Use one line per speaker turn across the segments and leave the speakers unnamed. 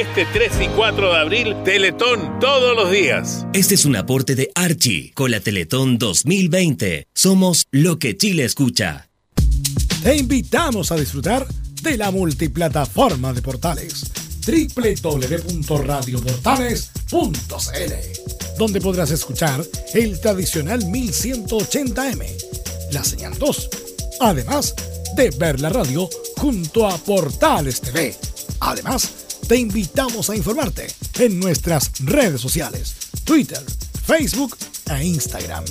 este 3 y 4 de abril, Teletón todos los días.
Este es un aporte de Archie con la Teletón 2020. Somos lo que Chile escucha.
Te invitamos a disfrutar de la multiplataforma de portales www.radioportales.cl donde podrás escuchar el tradicional 1180m, la señal 2, además de ver la radio junto a Portales TV. Además, te invitamos a informarte en nuestras redes sociales, Twitter, Facebook e Instagram.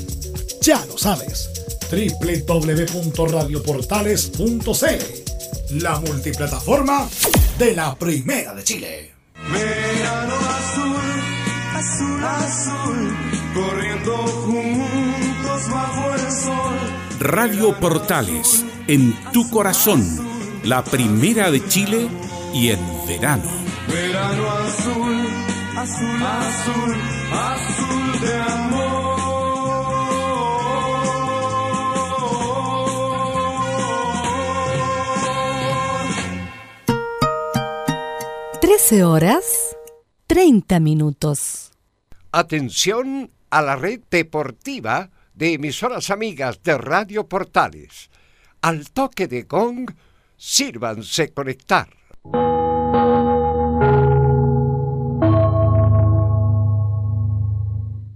Ya lo sabes, www.radioportales.cl, la multiplataforma de la Primera de Chile.
Verano azul, azul, azul, corriendo juntos bajo el sol.
Radio Portales, en tu corazón, la Primera de Chile y en verano.
Verano azul, azul, azul, azul de amor.
13 horas 30 minutos.
Atención a la red deportiva de emisoras amigas de Radio Portales. Al toque de gong, sírvanse conectar.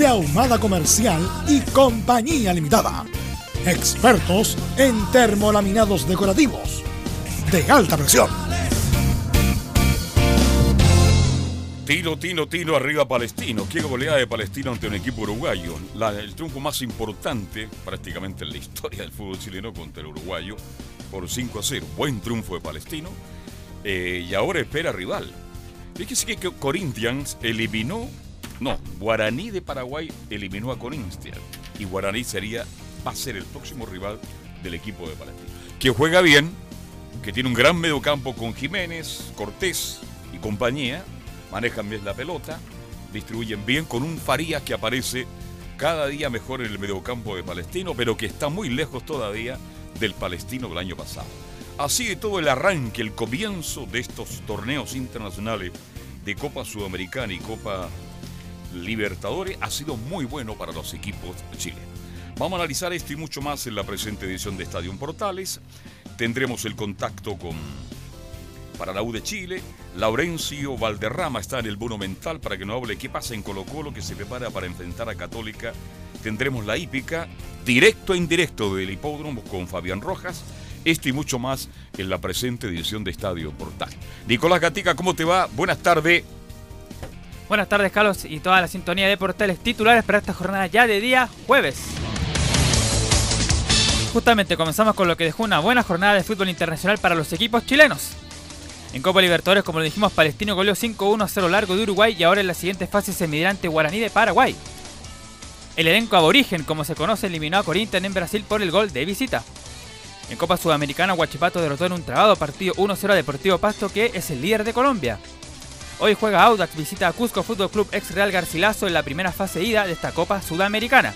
de Ahumada Comercial y Compañía Limitada. Expertos en termolaminados decorativos de alta presión.
Tino, Tino, Tino, arriba Palestino. Qué goleada de Palestino ante un equipo uruguayo. el triunfo más importante prácticamente en la historia del fútbol chileno contra el uruguayo por 5 a 0. Buen triunfo de Palestino. Eh, y ahora espera rival. Fíjese que que Corinthians eliminó, no, Guaraní de Paraguay eliminó a Corinthians. Y Guaraní sería, va a ser el próximo rival del equipo de Palestino. Que juega bien, que tiene un gran mediocampo con Jiménez, Cortés y compañía, manejan bien la pelota, distribuyen bien con un Farías que aparece cada día mejor en el mediocampo de Palestino, pero que está muy lejos todavía del Palestino del año pasado. Así de todo el arranque, el comienzo de estos torneos internacionales de Copa Sudamericana y Copa Libertadores ha sido muy bueno para los equipos de Chile. Vamos a analizar esto y mucho más en la presente edición de Estadio Portales. Tendremos el contacto con para la U de Chile. Laurencio Valderrama está en el Monumental para que nos hable qué pasa en Colo Colo que se prepara para enfrentar a Católica. Tendremos la hípica, directo e indirecto del hipódromo con Fabián Rojas. Esto y mucho más en la presente edición de Estadio Portal. Nicolás Gatica, ¿cómo te va? Buenas tardes.
Buenas tardes, Carlos, y toda la sintonía de portales titulares para esta jornada ya de día jueves. Justamente comenzamos con lo que dejó una buena jornada de fútbol internacional para los equipos chilenos. En Copa Libertadores, como lo dijimos, Palestino goleó 5-1 a 0 largo de Uruguay y ahora en la siguiente fase se medirá ante Guaraní de Paraguay. El elenco aborigen, como se conoce, eliminó a Corinthians en Brasil por el gol de visita. En Copa Sudamericana, Huachipato derrotó en un trabado partido 1-0 a Deportivo Pasto, que es el líder de Colombia. Hoy juega Audax, visita a Cusco Fútbol Club ex Real Garcilaso en la primera fase ida de esta Copa Sudamericana.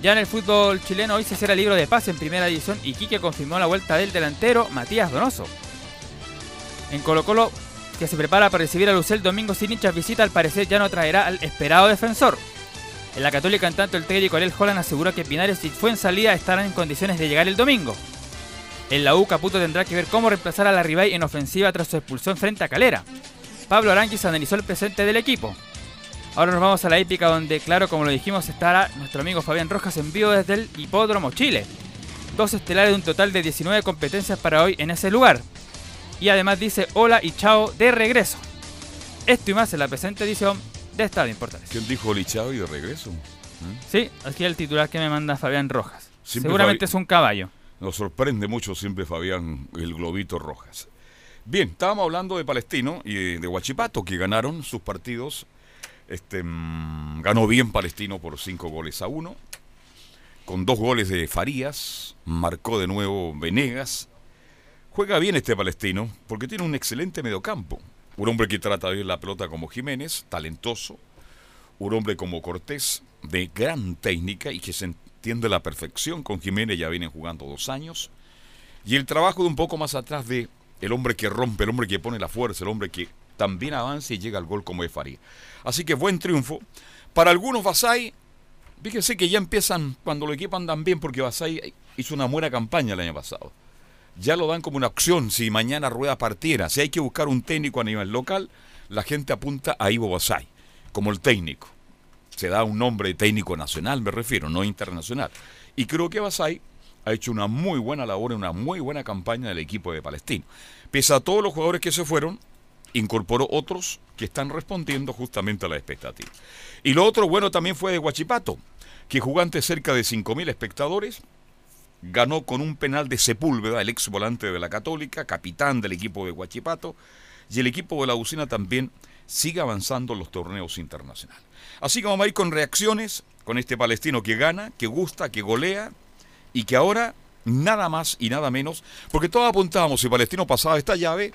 Ya en el fútbol chileno hoy se cierra libro de paz en primera división y Quique confirmó la vuelta del delantero Matías Donoso. En Colo Colo, que se prepara para recibir a Lucel domingo sin hinchas visita, al parecer ya no traerá al esperado defensor. En la Católica, en tanto, el técnico Ariel Holland asegura que Pinares y Fuensalida estarán en condiciones de llegar el domingo. En la U, Caputo tendrá que ver cómo reemplazar a la Ribay en ofensiva tras su expulsión frente a Calera. Pablo Aranguis analizó el presente del equipo. Ahora nos vamos a la épica donde, claro, como lo dijimos, estará nuestro amigo Fabián Rojas en vivo desde el Hipódromo Chile. Dos estelares de un total de 19 competencias para hoy en ese lugar. Y además dice hola y chao de regreso. Esto y más en la presente edición de Estadio Importales.
¿Quién dijo hola y chao y de regreso? ¿Mm?
Sí, aquí el titular que me manda Fabián Rojas.
Siempre
Seguramente
Fabi-
es un caballo.
Nos sorprende mucho siempre Fabián el Globito Rojas. Bien, estábamos hablando de Palestino y de, Huachipato, que ganaron sus partidos. Este, mm, ganó bien Palestino por cinco goles a uno, con dos goles de Farías, marcó de nuevo Venegas. Juega bien este Palestino porque tiene un excelente mediocampo. Un hombre que trata bien la pelota como Jiménez, talentoso. Un hombre como Cortés, de gran técnica y que se entiende a la perfección. Con Jiménez ya vienen jugando dos años. Y el trabajo de un poco más atrás de el hombre que rompe, el hombre que pone la fuerza, el hombre que también avanza y llega al gol como es Faría. Así que buen triunfo. Para algunos Basay, fíjense que ya empiezan cuando los equipos andan bien porque Basay hizo una buena campaña el año pasado. Ya lo dan como una opción si mañana Rueda partiera. Si hay que buscar un técnico a nivel local, la gente apunta a Ivo Basay como el técnico. Se da un nombre de técnico nacional, me refiero, no internacional. Y creo que Basay ha hecho una muy buena labor, una muy buena campaña del equipo de Palestino. Pese a todos los jugadores que se fueron, incorporó otros que están respondiendo justamente a la expectativa. Y lo otro bueno también fue de Huachipato, que jugó ante cerca de 5.000 espectadores, ganó con un penal de Sepúlveda, el ex volante de la Católica, capitán del equipo de Huachipato, y el equipo de la Usina también sigue avanzando en los torneos internacionales. Así que vamos a ir con reacciones con este palestino que gana, que gusta, que golea y que ahora nada más y nada menos, porque todos apuntábamos, si Palestino pasaba esta llave,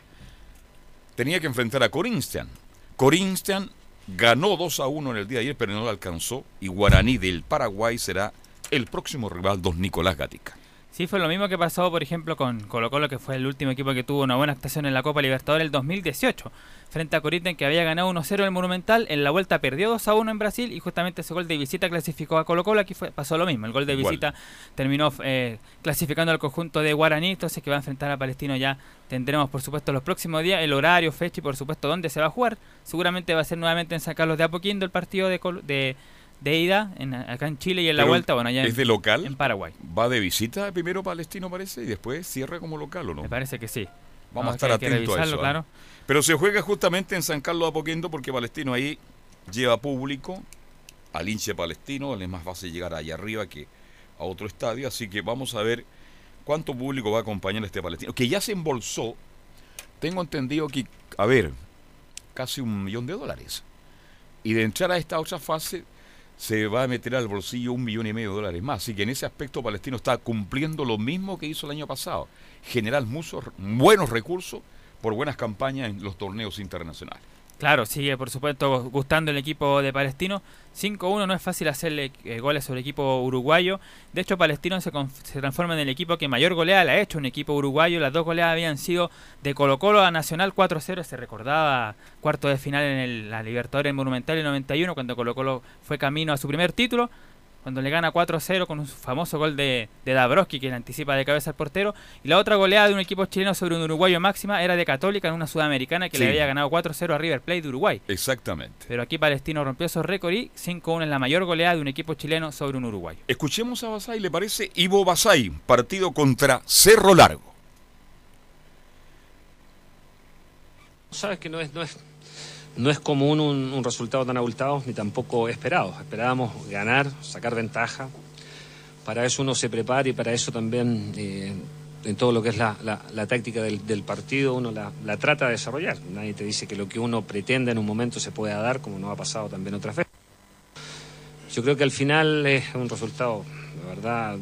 tenía que enfrentar a Corinthians. Corinthians ganó 2 a 1 en el día de ayer, pero no lo alcanzó, y Guaraní del Paraguay será el próximo rival, don Nicolás Gatica.
Sí, fue lo mismo que pasó, por ejemplo, con Colo Colo, que fue el último equipo que tuvo una buena actuación en la Copa Libertadores el 2018, frente a Corinthians, que había ganado 1-0 en el Monumental, en la vuelta perdió 2-1 en Brasil, y justamente ese gol de visita clasificó a Colo Colo, aquí fue, pasó lo mismo, el gol de
Igual.
visita terminó eh, clasificando al conjunto de Guaraní, entonces que va a enfrentar a Palestino ya tendremos, por supuesto, los próximos días, el horario, fecha y, por supuesto, dónde se va a jugar, seguramente va a ser nuevamente en San Carlos de Apoquindo el partido de, Colo- de, de ida, en, acá en Chile, y en la
Pero
vuelta, bueno, allá
¿Es
en,
de local?
en Paraguay,
¿Va de visita primero Palestino, parece, y después cierra como local o no?
me parece que sí.
Vamos a estar atentos a eso. ¿ah?
claro.
Pero se juega justamente en San Carlos de Apoquindo porque Palestino ahí lleva público al hinche palestino, le es más fácil llegar allá arriba que a otro estadio, así que vamos a ver cuánto público va a acompañar a este palestino, que ya se embolsó, tengo entendido que, a ver, casi un millón de dólares. Y de entrar a esta otra fase se va a meter al bolsillo un millón y medio de dólares más. Así que en ese aspecto Palestino está cumpliendo lo mismo que hizo el año pasado. Generar muchos buenos recursos por buenas campañas en los torneos internacionales.
Claro, sigue por supuesto gustando el equipo de Palestino. 5-1 no es fácil hacerle eh, goles sobre el equipo uruguayo. De hecho, Palestino se, se, transforma en el equipo que mayor goleada le ha hecho un equipo uruguayo. Las dos goleadas habían sido de Colo Colo a Nacional 4-0. Se recordaba cuarto de final en el, la Libertadores Monumental en 91 cuando Colo Colo fue camino a su primer título cuando le gana 4-0 con un famoso gol de, de Dabrowski que le anticipa de cabeza al portero. Y la otra goleada de un equipo chileno sobre un uruguayo máxima era de Católica en una sudamericana que
Sí.
le había ganado 4-0 a River Plate de Uruguay.
Exactamente.
Pero aquí Palestino rompió esos récords y 5-1 es la mayor goleada de un equipo chileno sobre un uruguayo.
Escuchemos a Basay, ¿le parece? Ivo Basay, partido contra Cerro Largo.
Sabes que no es, no es, no es común un, resultado tan abultado ni tampoco esperado. Esperábamos ganar, sacar ventaja. Para eso uno se prepara y para eso también eh, en todo lo que es la, la- la táctica del, partido uno la, la trata de desarrollar. Nadie te dice que lo que uno pretende en un momento se pueda dar, como nos ha pasado también otras veces. Yo creo que al final es un resultado, de verdad,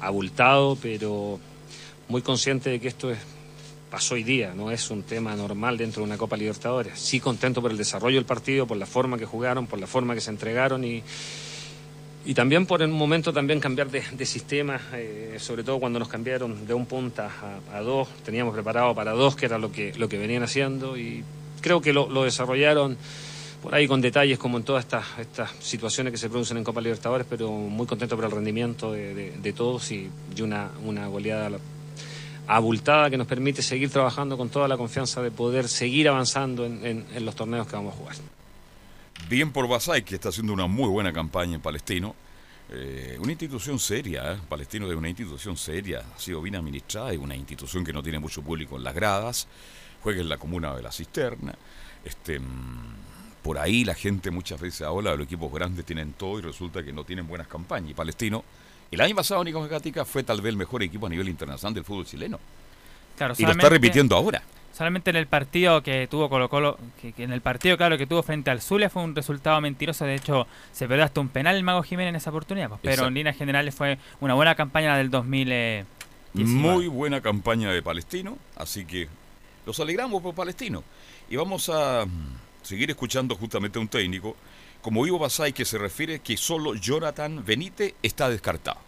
abultado, pero muy consciente de que esto es pasó hoy día, no es un tema normal dentro de una Copa Libertadores. Sí contento por el desarrollo del partido, por la forma que jugaron, por la forma que se entregaron y, y también por un momento también cambiar de, de sistema, eh, sobre todo cuando nos cambiaron de un punta a, a dos, teníamos preparado para dos, que era lo que, lo que venían haciendo y creo que lo, lo desarrollaron por ahí con detalles como en todas estas, estas situaciones que se producen en Copa Libertadores, pero muy contento por el rendimiento de, de- de todos y, y una, una goleada abultada que nos permite seguir trabajando con toda la confianza de poder seguir avanzando en, los torneos que vamos a jugar.
Bien por Basay, que está haciendo una muy buena campaña en Palestino. Eh, una institución seria, ¿eh? Palestino es una institución seria, ha sido bien administrada, es una institución que no tiene mucho público en las gradas, juega en la comuna de la Cisterna. Este, mm, por ahí la gente muchas veces habla de los equipos grandes tienen todo y resulta que no tienen buenas campañas. Y Palestino, el año pasado Nicolás Gatica fue tal vez el mejor equipo a nivel internacional del fútbol chileno.
Claro,
y lo está repitiendo ahora.
Solamente en el partido que tuvo Colo Colo, que, que en el partido claro que tuvo frente al Zulia fue un resultado mentiroso, de hecho se perdió hasta un penal el Mago Jiménez en esa oportunidad, pues, pero
Exacto.
en líneas generales fue una buena campaña del 2000. eh,
Muy buena campaña de Palestino, así que los alegramos por Palestino. Y vamos a mm, seguir escuchando justamente a un técnico, como Ivo Basay, que se refiere que solo Jonathan Benítez está descartado.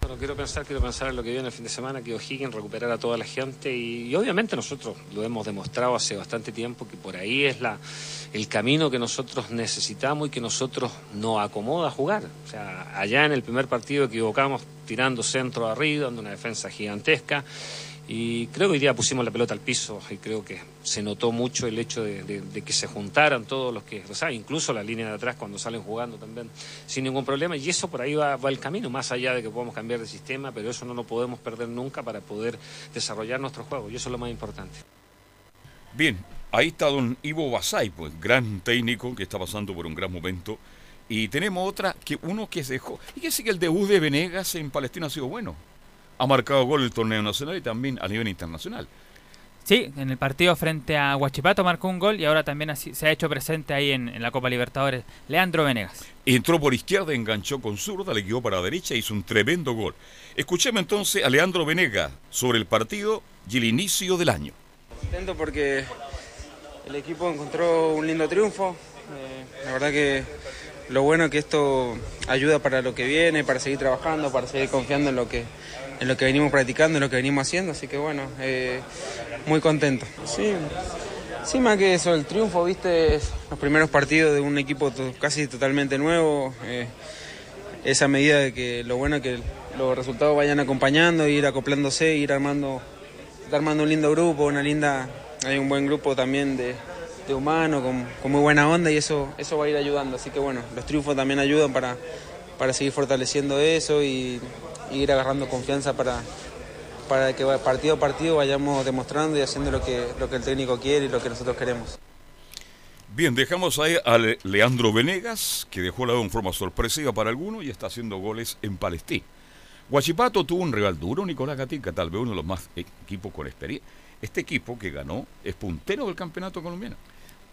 Bueno, quiero pensar, quiero pensar en lo que viene el fin de semana, que O'Higgins recuperar a toda la gente y, y obviamente nosotros lo hemos demostrado hace bastante tiempo que por ahí es la, el camino que nosotros necesitamos y que nosotros nos acomoda jugar. O sea, allá en el primer partido equivocamos tirando centro arriba, dando una defensa gigantesca y creo que hoy día pusimos la pelota al piso y creo que se notó mucho el hecho de, que se juntaran todos los que, o sea, incluso la línea de atrás cuando salen jugando también sin ningún problema y eso por ahí va, va el camino, más allá de que podamos cambiar de sistema, pero eso no lo podemos perder nunca para poder desarrollar nuestro juego y eso es lo más importante.
Bien, ahí está don Ivo Basay, pues gran técnico que está pasando por un gran momento. Y tenemos otra, que uno que se dejó. Y que sí que el debut de Venegas en Palestina ha sido bueno. Ha marcado gol en el torneo nacional y también a nivel internacional.
Sí, en el partido frente a Huachipato marcó un gol y ahora también así- se ha hecho presente ahí en, en la Copa Libertadores Leandro Venegas.
Entró por izquierda, enganchó con zurda, le quedó para derecha y hizo un tremendo gol. Escuchemos entonces a Leandro Venegas sobre el partido y el inicio del año.
Contento porque el equipo encontró un lindo triunfo. Eh, la verdad que lo bueno es que esto ayuda para lo que viene, para seguir trabajando, para seguir confiando en lo que, en lo que venimos practicando, en lo que venimos haciendo. Así que bueno, eh, muy contento. Sí, más que eso, el triunfo, viste, los primeros partidos de un equipo casi totalmente nuevo. eh, esa medida de que lo bueno es que los resultados vayan acompañando, ir acoplándose, ir armando está armando un lindo grupo, una linda, hay un buen grupo también de, de humanos con, con muy buena onda y eso, eso va a ir ayudando. Así que bueno, los triunfos también ayudan para, para seguir fortaleciendo eso y ir agarrando confianza para, para que partido a partido vayamos demostrando y haciendo lo que, lo que el técnico quiere y lo que nosotros queremos.
Bien, dejamos ahí a Le- Leandro Venegas, que dejó la en forma sorpresiva para algunos y está haciendo goles en Palestina. Guachipato tuvo un rival duro, Nicolás Gatica, tal vez uno de los más equipos con experiencia. este equipo que ganó es puntero del campeonato colombiano.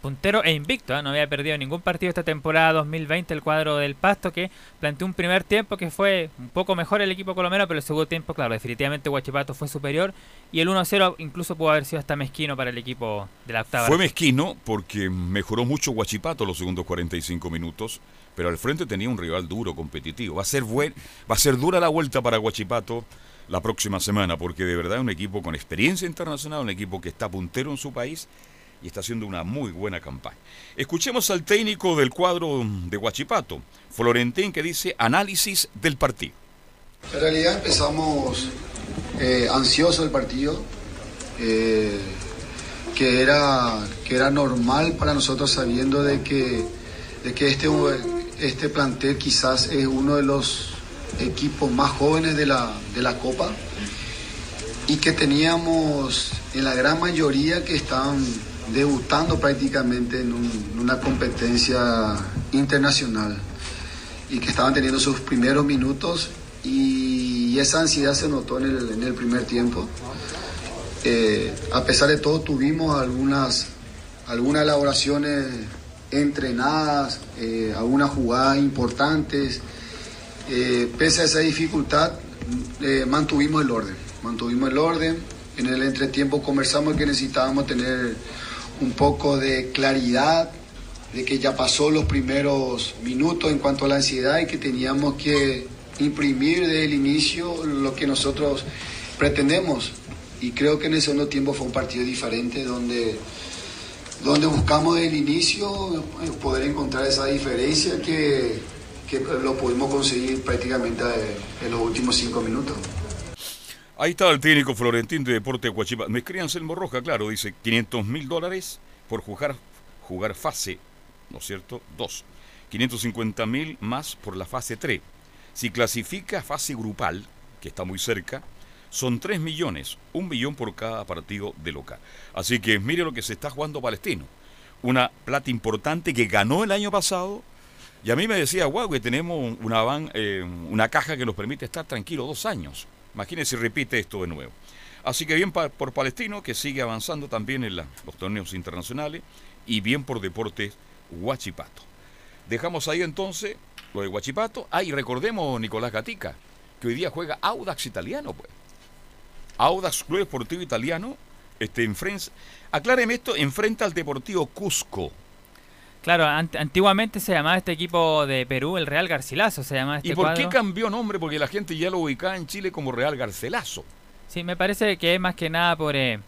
Puntero e invicto, ¿eh? no había perdido ningún partido esta temporada 2020 el cuadro del Pasto que planteó un primer tiempo que fue un poco mejor el equipo colombiano, pero el segundo tiempo, claro, definitivamente Huachipato fue superior y el 1-0 incluso pudo haber sido hasta mezquino para el equipo de la octava.
Fue mezquino porque mejoró mucho Huachipato los segundos 45 minutos, pero al frente tenía un rival duro, competitivo. Va a ser buen, va a ser dura la vuelta para Huachipato la próxima semana, porque de verdad es un equipo con experiencia internacional, un equipo que está puntero en su país y está haciendo una muy buena campaña. Escuchemos al técnico del cuadro de Huachipato, Florentín, que dice análisis del partido.
En realidad empezamos eh, ansioso el partido, eh, que, era, que era normal para nosotros sabiendo de que, de que este, este plantel quizás es uno de los equipos más jóvenes de la, de la Copa y que teníamos en la gran mayoría que están debutando prácticamente en, una competencia internacional y que estaban teniendo sus primeros minutos y esa ansiedad se notó en el, primer tiempo. Eh, a pesar de todo tuvimos algunas, algunas elaboraciones entrenadas, eh, algunas jugadas importantes. Eh, pese a esa dificultad, mantuvimos el orden, mantuvimos el orden. En el entretiempo conversamos que necesitábamos tener un poco de claridad de que ya pasó los primeros minutos en cuanto a la ansiedad y que teníamos que imprimir desde el inicio lo que nosotros pretendemos. Y creo que en el segundo tiempo fue un partido diferente donde, donde buscamos desde el inicio eh, poder encontrar esa diferencia que, que lo pudimos conseguir prácticamente en los últimos cinco minutos.
Ahí está el técnico Florentín de Deporte Huachipato. Me escriban Selmo Roja, claro, dice 500 mil dólares por jugar, jugar fase, ¿no es cierto? 2. 550 mil más por la fase 3. Si clasifica fase grupal, que está muy cerca, son 3 millones, un millón por cada partido de local. Así que mire lo que se está jugando Palestino. Una plata importante que ganó el año pasado. Y a mí me decía, wow, que tenemos una, van, eh, una caja que nos permite estar tranquilos dos años. Imagínense si repite esto de nuevo. Así que bien por Palestino, que sigue avanzando también en los torneos internacionales, y bien por Deportes Huachipato. Dejamos ahí entonces lo de Huachipato. Ah, y recordemos, Nicolás Gatica, que hoy día juega Audax Italiano, pues. Audax Club Esportivo Italiano, este, enfrenta, acláreme esto, enfrenta al Deportivo Cusco.
Claro, antiguamente se llamaba este equipo de Perú el Real Garcilaso, se llamaba este
¿Y por qué cambió nombre? Porque la gente ya lo ubicaba en Chile como Real Garcilaso.
Sí, me parece que es más que nada por, eh,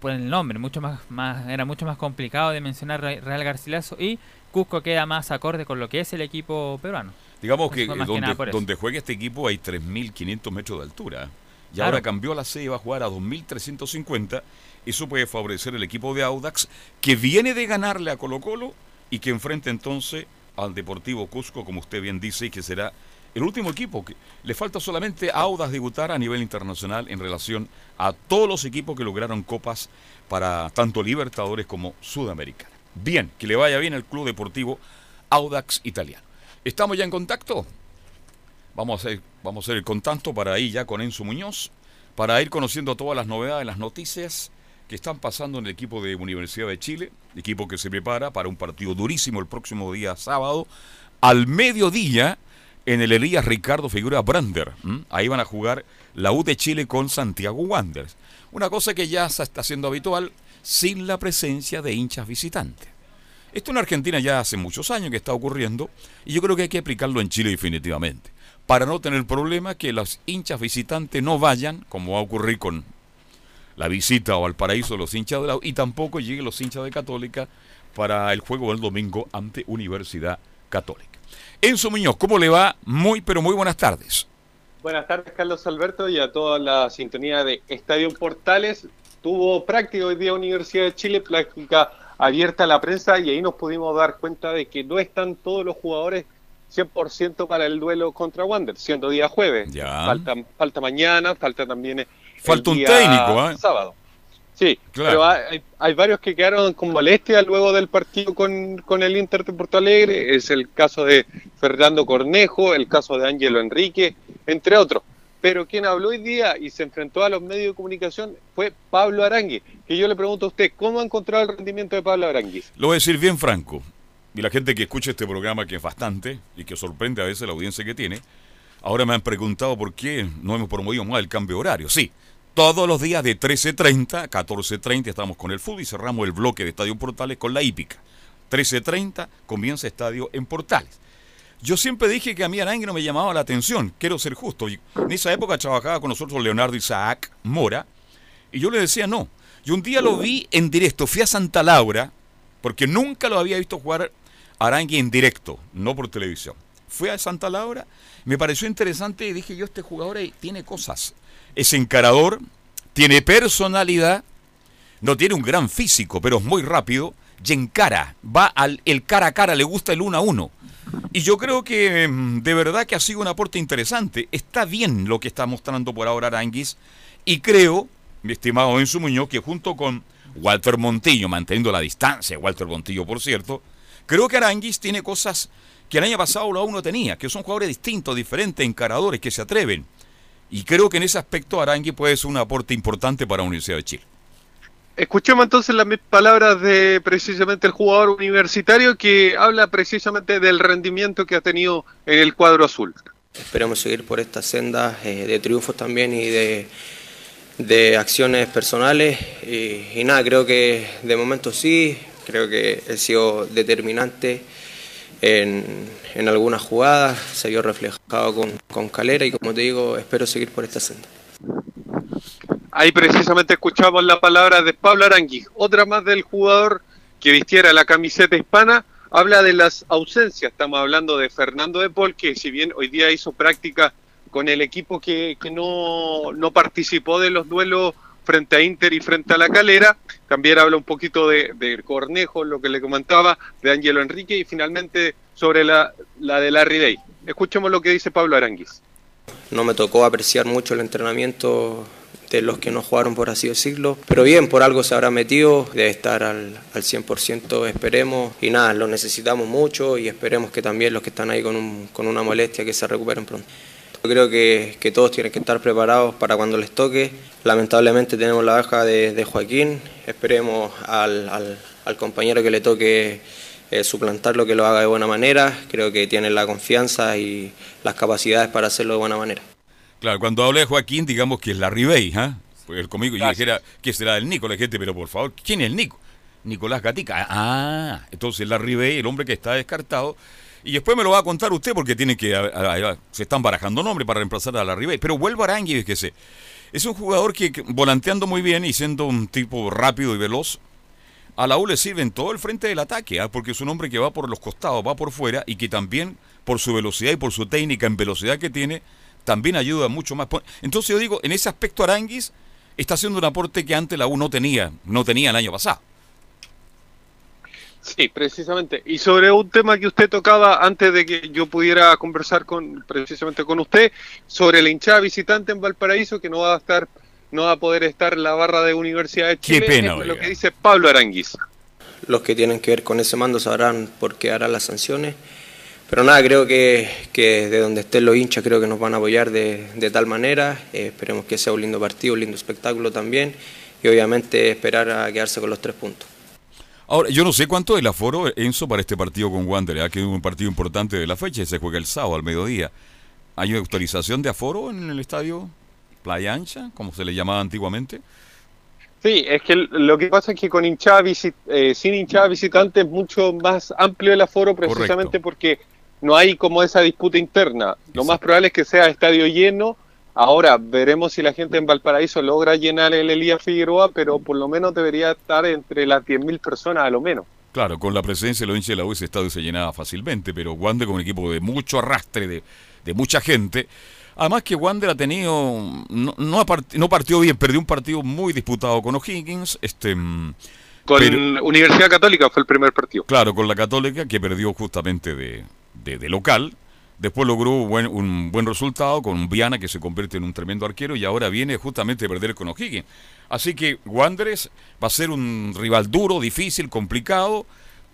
por el nombre, mucho más, más era mucho más complicado de mencionar Real Garcilaso y Cusco queda más acorde con lo que es el equipo peruano.
Digamos que, donde, juega este equipo hay 3.500 metros de altura. Y ahora cambió la sede y va a jugar a 2.350. Eso puede favorecer el equipo de Audax, que viene de ganarle a Colo Colo y que enfrente entonces al Deportivo Cusco, como usted bien dice, y que será el último equipo. que Le falta solamente a Audas debutar a nivel internacional en relación a todos los equipos que lograron copas para tanto Libertadores como Sudamericana. Bien, que le vaya bien al Club Deportivo Audax Italiano. ¿Estamos ya en contacto? Vamos a, hacer, vamos a hacer el contacto para ir ya con Enzo Muñoz, para ir conociendo todas las novedades, las noticias que están pasando en el equipo de Universidad de Chile, equipo que se prepara para un partido durísimo el próximo día sábado, al mediodía en el Elías Ricardo Figura Brander. Ahí van a jugar la U de Chile con Santiago Wanderers. Una cosa que ya se está haciendo habitual sin la presencia de hinchas visitantes. Esto en Argentina ya hace muchos años que está ocurriendo y yo creo que hay que aplicarlo en Chile definitivamente. Para no tener problema que los hinchas visitantes no vayan, como va a ocurrir con la visita o al paraíso de los hinchas de la y tampoco lleguen los hinchas de Católica para el juego del domingo ante Universidad Católica. Enzo Muñoz, ¿cómo le va? Muy, pero muy buenas tardes.
Buenas tardes, Carlos Alberto, y a toda la sintonía de Estadio Portales. Tuvo práctica hoy día Universidad de Chile, práctica abierta a la prensa, y ahí nos pudimos dar cuenta de que no están todos los jugadores 100% para el duelo contra Wander, siendo día jueves. Ya. Falta, falta mañana, falta también
Falta un técnico, ¿eh?
Sábado. Sí, pero hay, hay, varios que quedaron con molestia luego del partido con, con, el Inter de Porto Alegre. Es el caso de Fernando Cornejo, el caso de Ángelo Enrique, entre otros. pero quien habló hoy día y se enfrentó a los medios de comunicación fue Pablo Arangui. Que yo le pregunto a usted, ¿cómo ha encontrado el rendimiento de Pablo Arangui?
Lo voy a decir bien franco. Y la gente que escucha este programa, que es bastante y que sorprende a veces la audiencia que tiene, ahora me han preguntado por qué no hemos promovido más el cambio horario. Sí, todos los días de 13.30 a 14.30 estamos con el fútbol y cerramos el bloque de Estadio Portales con la hípica. 13.30 comienza Estadio en Portales. Yo siempre dije que a mí Arangui no me llamaba la atención, quiero ser justo. En esa época trabajaba con nosotros Leonardo Isaac Mora y yo le decía no. Y un día lo vi en directo, fui a Santa Laura, porque nunca lo había visto jugar Arangui en directo, no por televisión. Fui a Santa Laura, me pareció interesante y dije yo, este jugador tiene cosas. Es encarador, tiene personalidad, no tiene un gran físico, pero es muy rápido y encara, va al el cara a cara, le gusta el uno a uno. Y yo creo que mm, de verdad que ha sido un aporte interesante. Está bien lo que está mostrando por ahora Aranguis. Y creo, mi estimado Enzo Muñoz, que junto con Walter Montillo, manteniendo la distancia, Walter Montillo por cierto, creo que Aranguis tiene cosas que el año pasado lo uno tenía, que son jugadores distintos, diferentes, encaradores, que se atreven. Y creo que en ese aspecto Arangui puede ser un aporte importante para la Universidad de Chile.
Escuchemos entonces las palabras de precisamente el jugador universitario que habla precisamente del rendimiento que ha tenido en el cuadro azul.
Esperamos seguir por esta senda eh, de triunfos también y de, de acciones personales. Y, y, nada, creo que de momento sí, creo que he sido determinante en, en algunas jugadas, se vio reflejado con, con Calera y como te digo, espero seguir por esta senda.
Ahí precisamente escuchamos la palabra de Pablo Arangui, otra más del jugador que vistiera la camiseta hispana, habla de las ausencias, estamos hablando de Fernando de Paul, que si bien hoy día hizo práctica con el equipo que, que no, no, participó de los duelos frente a Inter y frente a la Calera, también habla un poquito de, de Cornejo, lo que le comentaba, de Angelo Enrique y finalmente sobre la, la de Larry Day. Escuchemos lo que dice Pablo Aranguis.
No me tocó apreciar mucho el entrenamiento de los que no jugaron, por así decirlo. Pero bien, por algo se habrá metido, debe estar al, al 100%, esperemos. Y nada, lo necesitamos mucho y esperemos que también los que están ahí con, un, con una molestia que se recuperen pronto. Yo creo que, que, todos tienen que estar preparados para cuando les toque. Lamentablemente tenemos la baja de, de Joaquín, esperemos al, al, al, compañero que le toque eh, suplantarlo, que lo haga de buena manera. Creo que tiene la confianza y las capacidades para hacerlo de buena manera.
Claro, cuando hablé de Joaquín, digamos que es la Ribey, ¿eh? Pues conmigo yo dijera, ¿qué será el Nico? La gente, pero por favor, ¿quién es el Nico? Nicolás Gatica. Ah, entonces la Ribey, el hombre que está descartado. Y después me lo va a contar usted porque tiene que. Se están barajando nombres para reemplazar a la Ribey. Pero vuelvo a Arangui, que sé. Es un jugador que, volanteando muy bien y siendo un tipo rápido y veloz, a la U le sirve en todo el frente del ataque, ¿eh? porque es un hombre que va por los costados, va por fuera y que también, por su velocidad y por su técnica en velocidad que tiene, también ayuda mucho más. Entonces yo digo, en ese aspecto Aranguis está haciendo un aporte que antes la U no tenía, no tenía el año pasado.
Sí, precisamente. Y sobre un tema que usted tocaba antes de que yo pudiera conversar con precisamente con usted, sobre la hinchada visitante en Valparaíso, que no va a estar, no va a poder estar la barra de Universidad de Chile.
Qué pena,
es lo que dice Pablo Aranguis.
Los que tienen que ver con ese mando sabrán por qué harán las sanciones. Pero nada, creo que, que, de donde estén los hinchas creo que nos van a apoyar de, de tal manera. Eh, esperemos que sea un lindo partido, un lindo espectáculo también. Y obviamente esperar a quedarse con los tres puntos.
Ahora, yo no sé cuánto es el aforo, Enzo, para este partido con Wander, ¿eh? que es un partido importante de la fecha y se juega el sábado al mediodía. ¿Hay una autorización de aforo en el estadio Playa Ancha, como se le llamaba antiguamente?
Sí, es que lo que pasa es que con hinchada visit, eh, sin hinchada visitante es mucho más amplio el aforo precisamente Correcto. porque no hay como esa disputa interna. Lo Exacto. más probable es que sea estadio lleno. Ahora veremos si la gente en Valparaíso logra llenar el Elías Figueroa, pero por lo menos debería estar entre las 10.000 personas a lo menos.
Claro, con la presencia de los hinchas de la U ese estadio se llenaba fácilmente, pero Wander con un equipo de mucho arrastre, de, de mucha gente. Además que Wander ha tenido, no, no, part, no, partió bien, perdió un partido muy disputado con O'Higgins. Este,
con pero, Universidad Católica fue el primer partido.
Claro, con la Católica que perdió justamente de, de, de local. Después logró un buen resultado con Viana, que se convierte en un tremendo arquero, y ahora viene justamente a perder con O'Higgins. Así que Wanderers va a ser un rival duro, difícil, complicado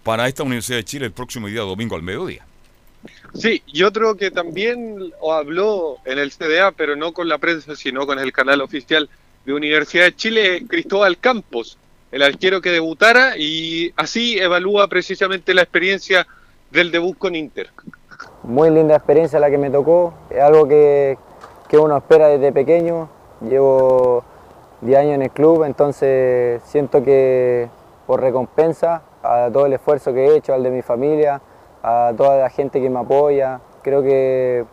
para esta Universidad de Chile el próximo día domingo al mediodía.
Sí, y otro que también habló en el CDA, pero no con la prensa, sino con el canal oficial de Universidad de Chile, Cristóbal Campos, el arquero que debutara y así evalúa precisamente la experiencia del debut con Inter.
Muy linda experiencia la que me tocó, es algo que, que uno espera desde pequeño, llevo 10 años en el club, entonces siento que por recompensa a todo el esfuerzo que he hecho, al de mi familia, a toda la gente que me apoya, creo que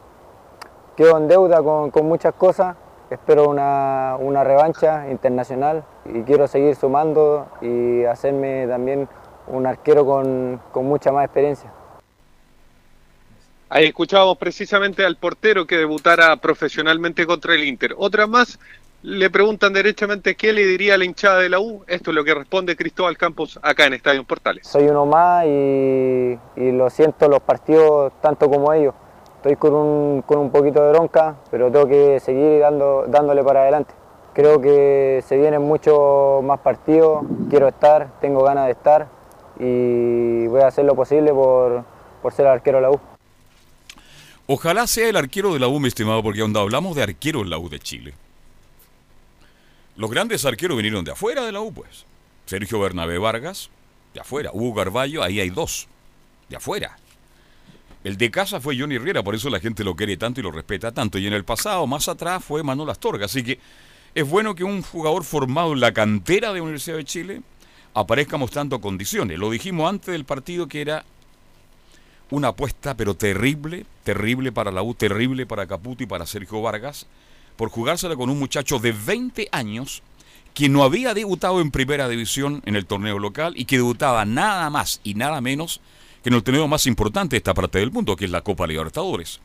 quedo en deuda con, con muchas cosas, espero una, una revancha internacional y quiero seguir sumando y hacerme también un arquero con, con mucha más experiencia.
Ahí escuchábamos precisamente al portero que debutara profesionalmente contra el Inter. Otra más, le preguntan derechamente qué le diría a la hinchada de la U. Esto es lo que responde Cristóbal Campos acá en Estadio Portales.
Soy uno más y, lo siento los partidos tanto como ellos. Estoy con un, con un poquito de bronca, pero tengo que seguir dando, dándole para adelante. Creo que se vienen muchos más partidos, quiero estar, tengo ganas de estar y voy a hacer lo posible por, por ser arquero de la U.
Ojalá sea el arquero de la U, mi estimado, porque cuando hablamos de arquero en la U de Chile, los grandes arqueros vinieron de afuera de la U, pues. Sergio Bernabé Vargas, de afuera. Hugo Garballo, ahí hay dos, de afuera. El de casa fue Johnny Riera, por eso la gente lo quiere tanto y lo respeta tanto. Y en el pasado, más atrás, fue Manuel Astorga. Así que es bueno que un jugador formado en la cantera de Universidad de Chile aparezca mostrando condiciones. Lo dijimos antes del partido que era una apuesta, pero terrible, terrible para la U, terrible para Caputo y para Sergio Vargas, por jugársela con un muchacho de 20 años que no había debutado en primera división en el torneo local y que debutaba nada más y nada menos que en el torneo más importante de esta parte del mundo, que es la Copa Libertadores.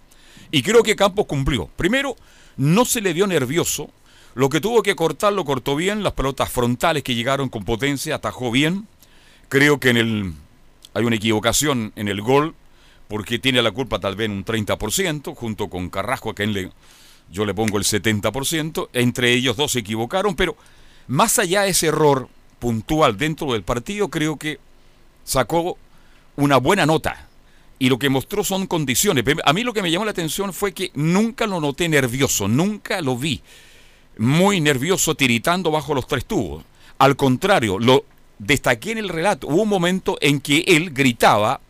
Y creo que Campos cumplió. Primero, no se le dio nervioso. Lo que tuvo que cortar lo cortó bien. Las pelotas frontales que llegaron con potencia atajó bien. Creo que en el hay una equivocación en el gol porque tiene la culpa tal vez un 30%, junto con Carrasco, a quien le, yo le pongo el 70%. Entre ellos dos se equivocaron, pero más allá de ese error puntual dentro del partido, creo que sacó una buena nota. Y lo que mostró son condiciones. A mí lo que me llamó la atención fue que nunca lo noté nervioso, nunca lo vi muy nervioso, tiritando bajo los tres tubos. Al contrario, lo destaqué en el relato. Hubo un momento en que él gritaba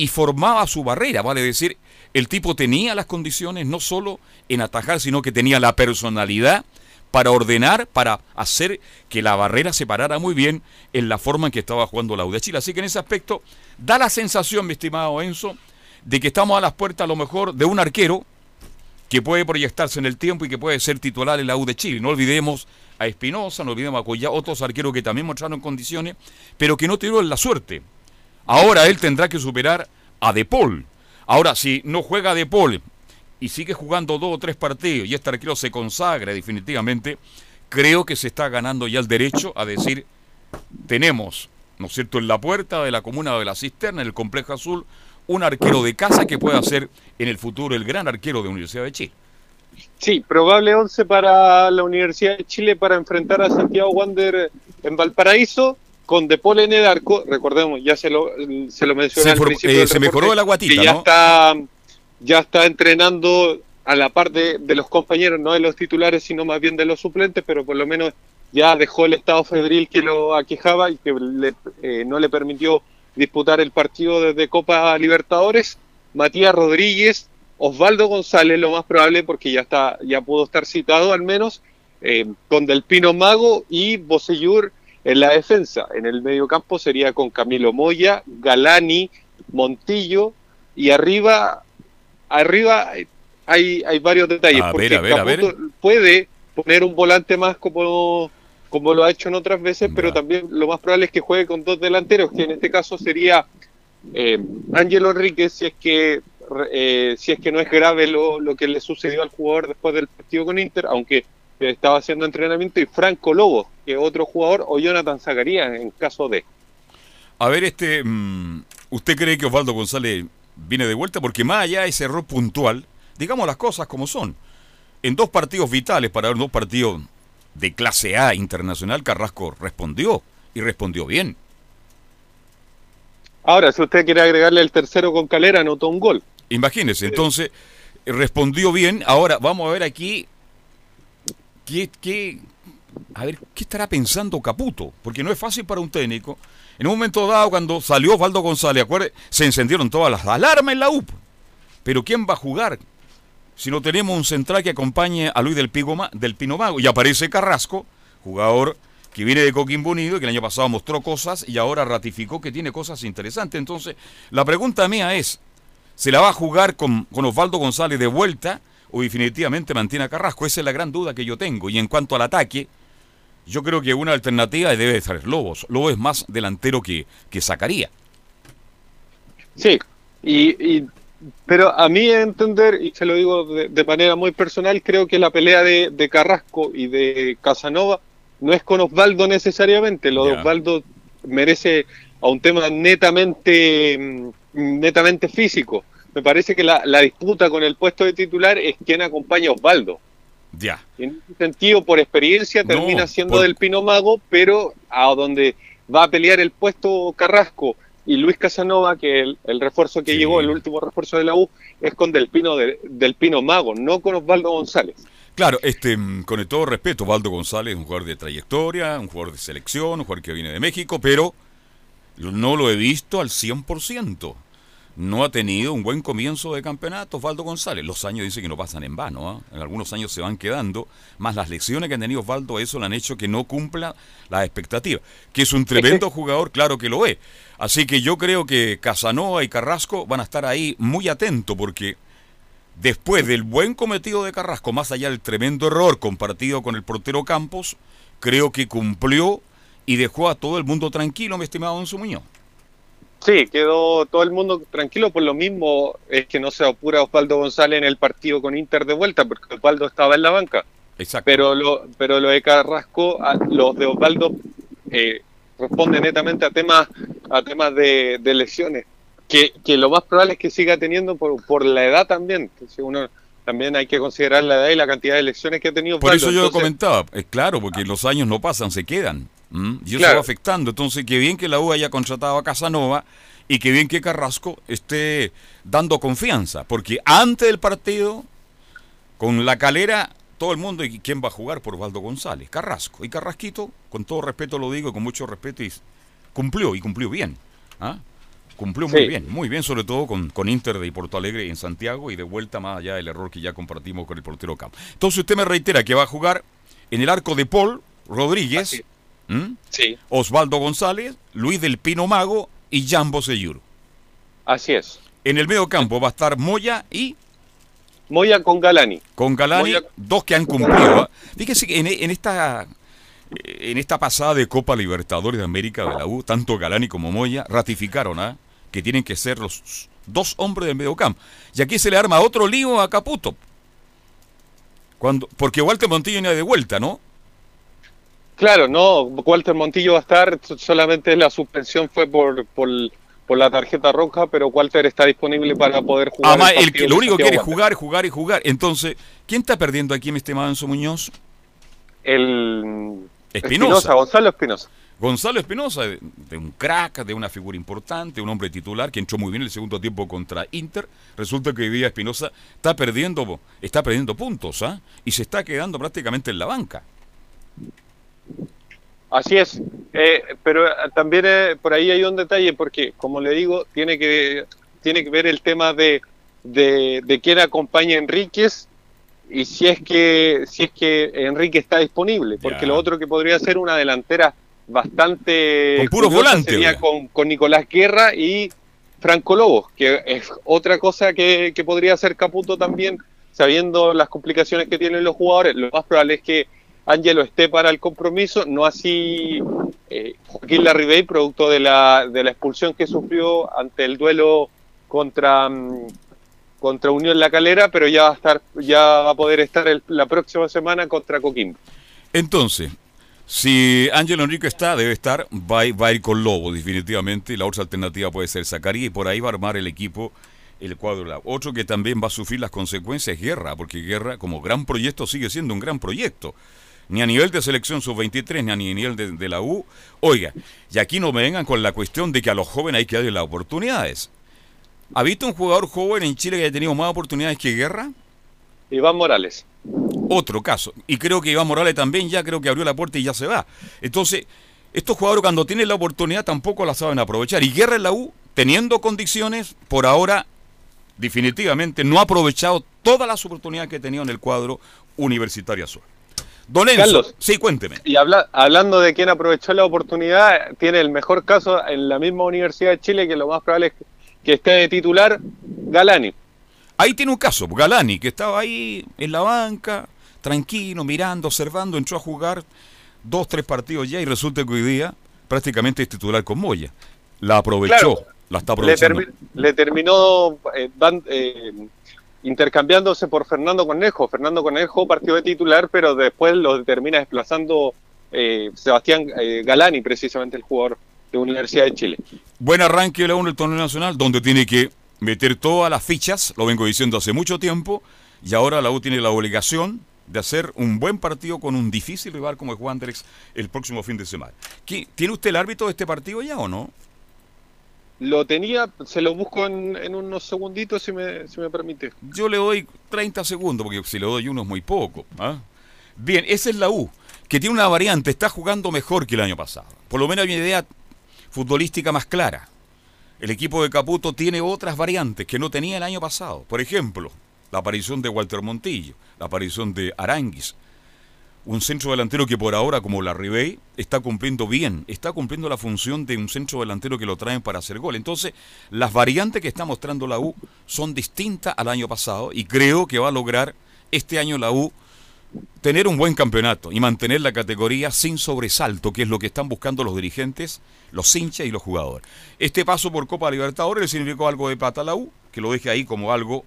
y formaba su barrera, vale decir, el tipo tenía las condiciones no solo en atajar, sino que tenía la personalidad para ordenar, para hacer que la barrera se parara muy bien en la forma en que estaba jugando la U de Chile. Así que en ese aspecto da la sensación, mi estimado Enzo, de que estamos a las puertas a lo mejor de un arquero que puede proyectarse en el tiempo y que puede ser titular en la U de Chile. No olvidemos a Espinosa, no olvidemos a Coyá, otros arqueros que también mostraron condiciones, pero que no tuvieron la suerte. Ahora él tendrá que superar a De Paul. Ahora, si no juega De Paul y sigue jugando dos o tres partidos y este arquero se consagra definitivamente, creo que se está ganando ya el derecho a decir, tenemos, ¿no es cierto?, en la puerta de la comuna de la Cisterna, en el Complejo Azul, un arquero de casa que pueda ser en el futuro el gran arquero de Universidad de Chile.
Sí, probable 11 para la Universidad de Chile para enfrentar a Santiago Wander en Valparaíso con De Paul en el arco, recordemos, ya se lo, se lo mencioné
Se,
al
for-
principio
eh,
del
se
reporte,
mejoró la guatita,
que ya
¿no?
está ya está entrenando a la par de, de los compañeros, no de los titulares, sino más bien de los suplentes, pero por lo menos ya dejó el estado febril que lo aquejaba y que le- eh, no le permitió disputar el partido desde Copa Libertadores. Matías Rodríguez, Osvaldo González, lo más probable, porque ya está, ya pudo estar citado al menos, eh, con Del Pino Mago y Bosellur en la defensa. En el medio campo sería con Camilo Moya, Galani, Montillo y arriba, arriba hay, hay varios detalles.
A
porque
ver, a ver, a ver.
Puede poner un volante más como, como lo ha hecho en otras veces, pero también lo más probable es que juegue con dos delanteros, que en este caso sería eh, Ángelo Enríquez, si es que eh, si es que no es grave lo, lo que le sucedió al jugador después del partido con Inter, aunque estaba haciendo entrenamiento, y Franco Lobo, que otro jugador, o Jonathan Zacarías en caso de.
A ver, este, mm, ¿usted cree que Osvaldo González viene de vuelta? Porque más allá de ese error puntual, digamos las cosas como son. En dos partidos vitales, para dos partidos de clase A internacional, Carrasco respondió y respondió bien.
Ahora, si usted quiere agregarle el tercero con Calera, anotó un gol.
Imagínense, entonces respondió bien. Ahora vamos a ver aquí qué, qué, a ver, ¿qué estará pensando Caputo? Porque no es fácil para un técnico. En un momento dado, cuando salió Osvaldo González, acuerde, se encendieron todas las alarmas en la UP. Pero ¿quién va a jugar? Si no tenemos un central que acompañe a Luis del, del Pino Mago. Y aparece Carrasco, jugador que viene de Coquimbo Unido y que el año pasado mostró cosas y ahora ratificó que tiene cosas interesantes. Entonces, la pregunta mía es, ¿se la va a jugar con, con Osvaldo González de vuelta o definitivamente mantiene a Carrasco? Esa es la gran duda que yo tengo. Y en cuanto al ataque, yo creo que una alternativa debe ser Lobos. Lobos es más delantero que, que sacaría.
Sí, y, pero a mí entender, y se lo digo de, manera muy personal, creo que la pelea de, de, Carrasco y de Casanova no es con Osvaldo necesariamente. Lo de Osvaldo merece a un tema netamente, mm, netamente físico. Me parece que la, la disputa con el puesto de titular es quien acompaña a Osvaldo.
Ya.
En ese sentido, por experiencia, termina siendo del Pino Mago, pero a donde va a pelear el puesto Carrasco y Luis Casanova, que el, el refuerzo que llegó, el último refuerzo de la U, es con Del Pino, del Pino Mago, no con Osvaldo González.
Claro, este, con todo respeto, Osvaldo González es un jugador de trayectoria, un jugador de selección, un jugador que viene de México, pero no lo he visto al 100% no ha tenido un buen comienzo de campeonato Osvaldo González. Los años dicen que no pasan en vano, ¿ah? en algunos años se van quedando, más las lecciones que ha tenido Osvaldo, eso le han hecho que no cumpla las expectativas. Que es un tremendo jugador, claro que lo es. Así que yo creo que Casanova y Carrasco van a estar ahí muy atentos porque después del buen cometido de Carrasco, más allá del tremendo error compartido con el portero Campos, creo que cumplió y dejó a todo el mundo tranquilo, mi estimado Don Muñoz.
Sí, quedó todo el mundo tranquilo, por lo mismo es que no se apura Osvaldo González en el partido con Inter de vuelta, porque Osvaldo estaba en la banca.
Exacto.
Pero lo, pero lo de Carrasco, los de Osvaldo eh, responden netamente a temas, a temas de, lesiones, que, que, lo más probable es que siga teniendo por, por la edad también. uno también hay que considerar la edad y la cantidad de lesiones que ha tenido.
Por eso yo lo comentaba, es claro, porque los años no pasan, se quedan. Y eso va afectando. Entonces, qué bien que la U haya contratado a Casanova y qué bien que Carrasco esté dando confianza. Porque antes del partido, con la calera, todo el mundo, ¿y quién va a jugar por Valdo González? Carrasco. Y Carrasquito, con todo respeto lo digo, con mucho respeto, y cumplió y cumplió bien. ¿ah? Cumplió muy bien, muy bien, sobre todo con, con Inter de Porto Alegre en Santiago y de vuelta más allá del error que ya compartimos con el portero Camp. Entonces usted me reitera que va a jugar en el arco de Paul Rodríguez.
¿Mm? Sí.
Osvaldo González, Luis del Pino Mago y Jambo Seyur.
Así es.
En el medio campo va a estar Moya y...
Moya con Galani.
Con Galani, dos que han cumplido. ¿ah? Fíjese que en, esta en esta pasada de Copa Libertadores de América de la U, tanto Galani como Moya ratificaron ¿ah? que tienen que ser los dos hombres del medio campo. Y aquí se le arma otro lío a Caputo. Cuando, porque Walter Montillo viene de vuelta, ¿no?
Claro, no, Walter Montillo va a estar, solamente la suspensión fue por, por, la tarjeta roja, pero Walter está disponible para poder jugar.
Además, el, lo único que quiere es jugar, jugar y jugar. Entonces, ¿quién está perdiendo aquí, mi estimado Enzo Muñoz?
El Espinosa, Gonzalo Espinosa.
Gonzalo Espinosa, de, un crack, de una figura importante, un hombre titular que entró muy bien el segundo tiempo contra Inter. Resulta que hoy día Espinosa está perdiendo, está perdiendo puntos, ¿ah? Y se está quedando prácticamente en la banca.
Así es, eh, pero eh, también eh, por ahí hay un detalle porque, como le digo, tiene que, tiene que ver el tema de, de, quién acompaña a Enríquez y si es que si es que Enrique está disponible, porque lo otro que podría ser una delantera bastante
con puro volante
sería con, con, Nicolás Guerra y Franco Lobos, que es otra cosa que, que podría ser Caputo también, sabiendo las complicaciones que tienen los jugadores. Lo más probable es que Ángelo esté para el compromiso, no así eh, Joaquín Larribey, producto de la, de la expulsión que sufrió ante el duelo contra, mm, contra Unión La Calera, pero ya va a estar, ya va a poder estar la próxima semana contra Coquimbo.
Entonces, si Ángelo Enrique está, debe estar, va, va, a ir con Lobo, definitivamente. La otra alternativa puede ser Zacarías y por ahí va a armar el equipo el cuadro. Otro que también va a sufrir las consecuencias es Guerra, porque Guerra como gran proyecto sigue siendo un gran proyecto ni a nivel de selección sub-23, ni a nivel de, la U. Oiga, y aquí no me vengan con la cuestión de que a los jóvenes hay que darle las oportunidades. ¿Ha visto un jugador joven en Chile que haya tenido más oportunidades que Guerra?
Iván Morales.
Otro caso. Y creo que Iván Morales también ya creo que abrió la puerta y ya se va. Entonces, estos jugadores cuando tienen la oportunidad tampoco la saben aprovechar. Y Guerra en la U, teniendo condiciones, por ahora definitivamente no ha aprovechado todas las oportunidades que ha tenido en el cuadro universitario azul. Don Enzo,
Carlos.
sí, cuénteme.
Y habla- hablando de quien aprovechó la oportunidad, tiene el mejor caso en la misma Universidad de Chile, que lo más probable es que esté de titular, Galani.
Ahí tiene un caso, Galani, que estaba ahí en la banca, tranquilo, mirando, observando, entró a jugar dos, tres partidos ya y resulta que hoy día prácticamente es titular con Moya. La aprovechó,
Claro.
la está
Le,
aprovechando.
termi- le terminó eh, dan- eh, intercambiándose por Fernando Conejo. Fernando Conejo partió de titular, pero después lo termina desplazando eh, Sebastián eh, Galani, precisamente el jugador de Universidad de Chile.
Buen arranque de la 1 del torneo nacional, donde tiene que meter todas las fichas, lo vengo diciendo hace mucho tiempo, y ahora la U tiene la obligación de hacer un buen partido con un difícil rival como es Wanderers el próximo fin de semana. ¿Qué- ¿Tiene usted el árbitro de este partido ya o no?
Lo tenía, se lo busco en, en unos segunditos, si me, si me permite.
Yo le doy 30 segundos, porque si le doy uno es muy poco. ¿ah? Bien, esa es la U, que tiene una variante, está jugando mejor que el año pasado. Por lo menos hay una idea futbolística más clara. El equipo de Caputo tiene otras variantes que no tenía el año pasado. Por ejemplo, la aparición de Walter Montillo, la aparición de Aranguis. Un centro delantero que por ahora, como la Ribey, está cumpliendo bien, está cumpliendo la función de un centro delantero que lo traen para hacer gol. Entonces, las variantes que está mostrando la U son distintas al año pasado y creo que va a lograr este año la U tener un buen campeonato y mantener la categoría sin sobresalto, que es lo que están buscando los dirigentes, los hinchas y los jugadores. Este paso por Copa Libertadores le significó algo de plata a la U, que lo deje ahí como algo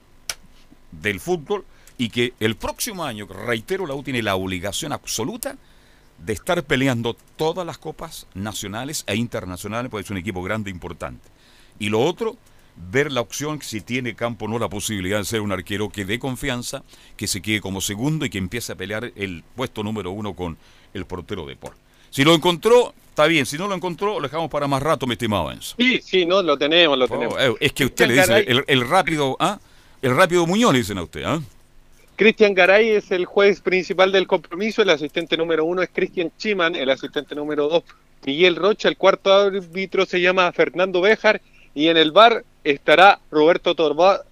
del fútbol y que el próximo año, reitero, la U tiene la obligación absoluta de estar peleando todas las copas nacionales e internacionales, porque es un equipo grande e importante. Y lo otro, ver la opción, si tiene campo o no la posibilidad de ser un arquero que dé confianza, que se quede como segundo y que empiece a pelear el puesto número uno con el portero de Por. Si lo encontró, está bien. Si no lo encontró, lo dejamos para más rato, mi estimado Enzo.
Sí, sí, no, lo tenemos, lo tenemos.
Oh, eh, es que usted le dice el, el rápido, ¿ah? El rápido Muñoz le dicen a usted, ¿ah?
Cristian Garay es el juez principal del compromiso, el asistente número uno es Cristian Chiman, el asistente número dos Miguel Rocha, el cuarto árbitro se llama Fernando Béjar y en el bar estará Roberto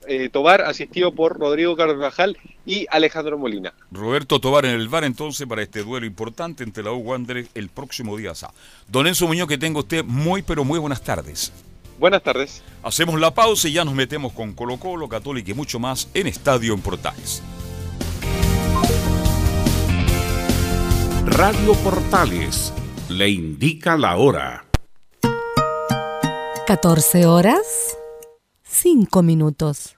eh, Tobar, asistido por Rodrigo Carvajal y Alejandro Molina.
Roberto Tobar en el bar entonces para este duelo importante entre la U Wanderers el próximo día sábado. Don Enzo Muñoz, que tenga usted muy pero muy buenas tardes.
Buenas tardes.
Hacemos la pausa y ya nos metemos con Colo Colo, Católica y mucho más en Estadio en Portales.
Radio Portales le indica la hora.
14 horas, 5 minutos.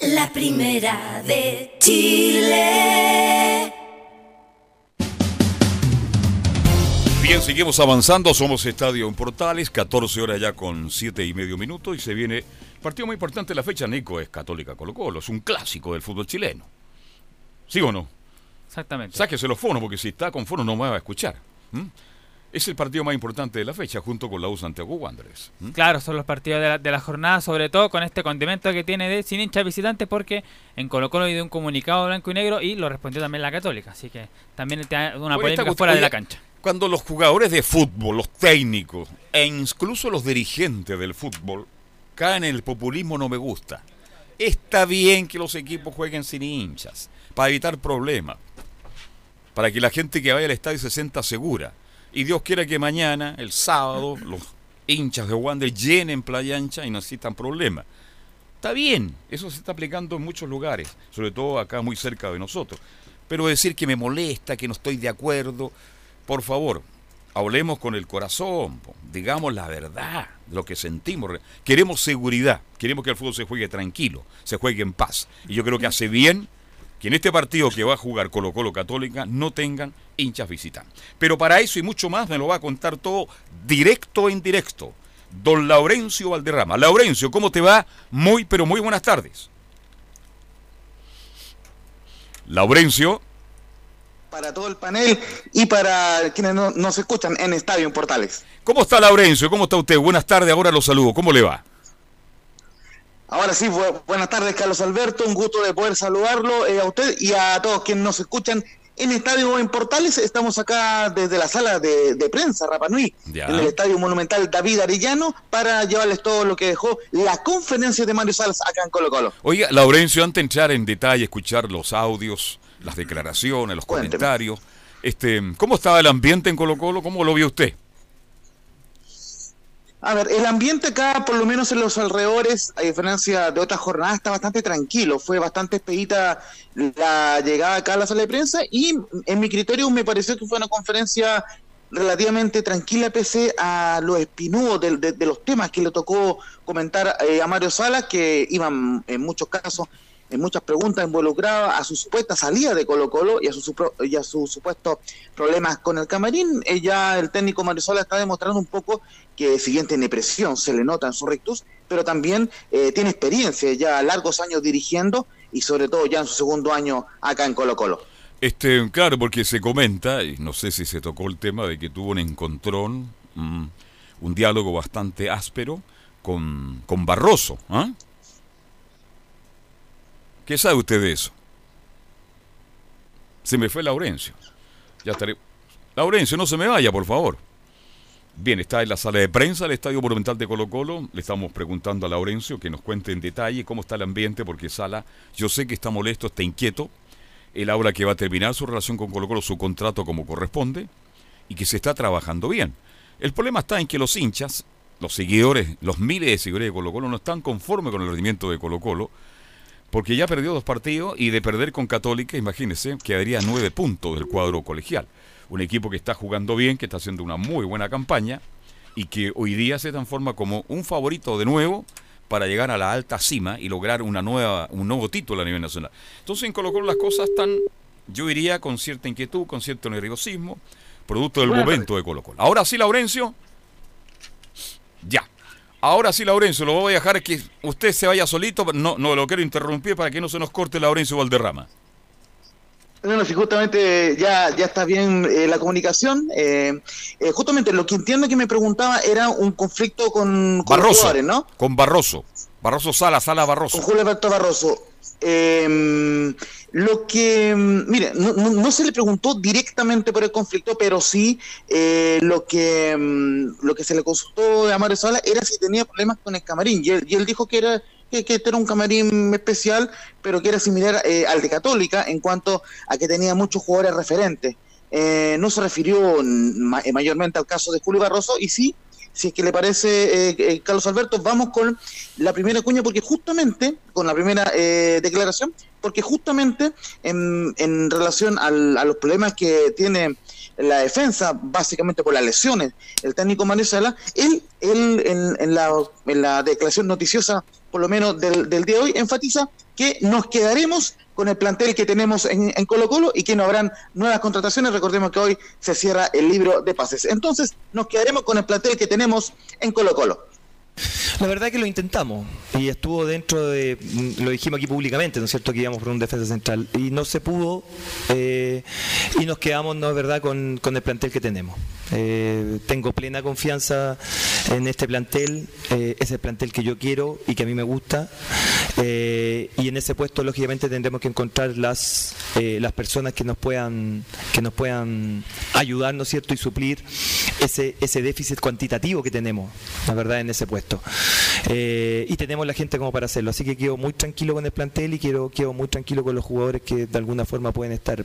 la primera de Chile.
Bien, seguimos avanzando. Somos Estadio en Portales, 14 horas ya con 7 y medio minutos. Y se viene partido muy importante de la fecha. Nico es Católica Colo Colo. Es un clásico del fútbol chileno. ¿Sí o no?
Exactamente.
Sáquese los fonos, porque si está con fonos no me va a escuchar. ¿m? Es el partido más importante de la fecha, junto con la U Santiago Wanderers.
Claro, son los partidos de la, de la jornada, sobre todo con este condimento que tiene de sin hinchas visitantes, porque en Colo Colo dio un comunicado blanco y negro y lo respondió también la Católica. Así que también tiene una polémica fuera de la cancha.
Cuando los jugadores de fútbol, los técnicos e incluso los dirigentes del fútbol caen en el populismo no me gusta. Está bien que los equipos jueguen sin hinchas, para evitar problemas, para que la gente que vaya al estadio se sienta segura. Y Dios quiera que mañana, el sábado, los hinchas de Wander llenen Playa Ancha y no existan problemas. Está bien, eso se está aplicando en muchos lugares, sobre todo acá muy cerca de nosotros. Pero decir que me molesta, que no estoy de acuerdo, por favor, hablemos con el corazón, digamos la verdad, lo que sentimos. Queremos seguridad, queremos que el fútbol se juegue tranquilo, se juegue en paz. Y yo creo que hace bien que en este partido que va a jugar Colo Colo Católica no tengan hinchas visitantes. Pero para eso y mucho más me lo va a contar todo directo e indirecto. Don Laurencio Valderrama. Laurencio, ¿cómo te va? Muy, pero muy buenas tardes. Laurencio.
para todo el panel y para quienes no, nos escuchan en Estadio en Portales.
¿Cómo está Laurencio? ¿Cómo está usted? Buenas tardes, ahora lo saludo. ¿Cómo le va?
Ahora sí, bu- buenas tardes Carlos Alberto, un gusto de poder saludarlo eh, a usted y a todos quienes nos escuchan en Estadio en Portales. Estamos acá desde la sala de, de prensa Rapanui, en el Estadio Monumental David Arellano, para llevarles todo lo que dejó la conferencia de Mario Salas acá en Colo Colo.
Oiga, Laurencio, antes de entrar en detalle, escuchar los audios, las declaraciones, los comentarios, este, ¿cómo estaba el ambiente en Colo Colo? ¿Cómo lo vio usted?
A ver, el ambiente acá, por lo menos en los alrededores, a diferencia de otras jornadas, está bastante tranquilo. Fue bastante expedita la llegada acá a la sala de prensa y en mi criterio me pareció que fue una conferencia relativamente tranquila pese a los espinudos de, de- de los temas que le tocó comentar eh, a Mario Salas, que iban en muchos casos, en muchas preguntas involucradas a su supuesta salida de Colo Colo y a, su, supro- y sus supuestos problemas con el camarín. Eh, ya el técnico Mario Salas está demostrando un poco que si bien presión, se le nota en su rectus, pero también eh, tiene experiencia, ya largos años dirigiendo y sobre todo ya en su segundo año acá en Colo Colo.
Este, claro, porque se comenta, y no sé si se tocó el tema de que tuvo un encontrón, mm, un diálogo bastante áspero con, con Barroso. ¿ah? ¿Qué sabe usted de eso? Se me fue Laurencio. Ya estaré. Laurencio, no se me vaya, por favor. Bien, está en la sala de prensa del Estadio Monumental de Colo Colo. Le estamos preguntando a Laurencio que nos cuente en detalle cómo está el ambiente, porque Sala, yo sé que está molesto, está inquieto. Él habla que va a terminar su relación con Colo Colo, su contrato como corresponde, y que se está trabajando bien. El problema está en que los hinchas, los seguidores, los miles de seguidores de Colo Colo no están conformes con el rendimiento de Colo Colo, porque ya perdió dos partidos y de perder con Católica, imagínense, quedaría nueve puntos del cuadro colegial. Un equipo que está jugando bien, que está haciendo una muy buena campaña y que hoy día se transforma como un favorito de nuevo para llegar a la alta cima y lograr una nueva, un nuevo título a nivel nacional. Entonces en Colo Colo las cosas están, yo diría, con cierta inquietud, con cierto nerviosismo, producto del momento de Colo Colo. Ahora sí, Laurencio. Ya. Ahora sí, Laurencio, lo voy a dejar que usted se vaya solito, no, no lo quiero interrumpir para que no se nos corte Laurencio Valderrama.
Bueno, si justamente ya, ya está bien eh, la comunicación. eh, eh, justamente lo que entiendo que me preguntaba era un conflicto con, con
Barroso.
jugadores, ¿no?
Con Barroso. Barroso Sala, Sala Barroso.
Con Julio Alberto Barroso. Eh, lo que, mm, mire, no, no- no se le preguntó directamente por el conflicto, pero sí eh, lo que mm, lo que se le consultó a Mario Sala era si tenía problemas con el camarín. Y él, y él dijo que era que, que este era un camarín especial, pero que era similar eh, al de Católica en cuanto a que tenía muchos jugadores referentes. Eh, no se refirió eh, mayormente al caso de Julio Barroso y sí si es que le parece, eh, eh, Carlos Alberto, vamos con la primera cuña, porque justamente, con la primera eh, declaración, porque justamente en, en relación al- a los problemas que tiene la defensa, básicamente por las lesiones, el técnico Manuel Sala, él, él en, en la, en la declaración noticiosa, por lo menos del, del día de hoy, enfatiza que nos quedaremos con el plantel que tenemos en, en Colo Colo y que no habrán nuevas contrataciones. Recordemos que hoy se cierra el libro de pases. Entonces, nos quedaremos con el plantel que tenemos en Colo Colo.
La verdad que lo intentamos y estuvo dentro de, mm, lo dijimos aquí públicamente, ¿no es cierto?, que íbamos por un defensa central y no se pudo eh, y nos quedamos, ¿no es verdad?, con, el plantel que tenemos. Eh, tengo plena confianza en este plantel, eh, es el plantel que yo quiero y que a mí me gusta eh, y en ese puesto lógicamente tendremos que encontrar las, las personas que nos puedan que nos puedan ayudar, ¿no es cierto?, y suplir ese, ese déficit cuantitativo que tenemos, la verdad, en ese puesto. Eh, y tenemos la gente como para hacerlo. Así que quedo muy tranquilo con el plantel y quiero, quedo muy tranquilo con los jugadores que de alguna forma pueden estar.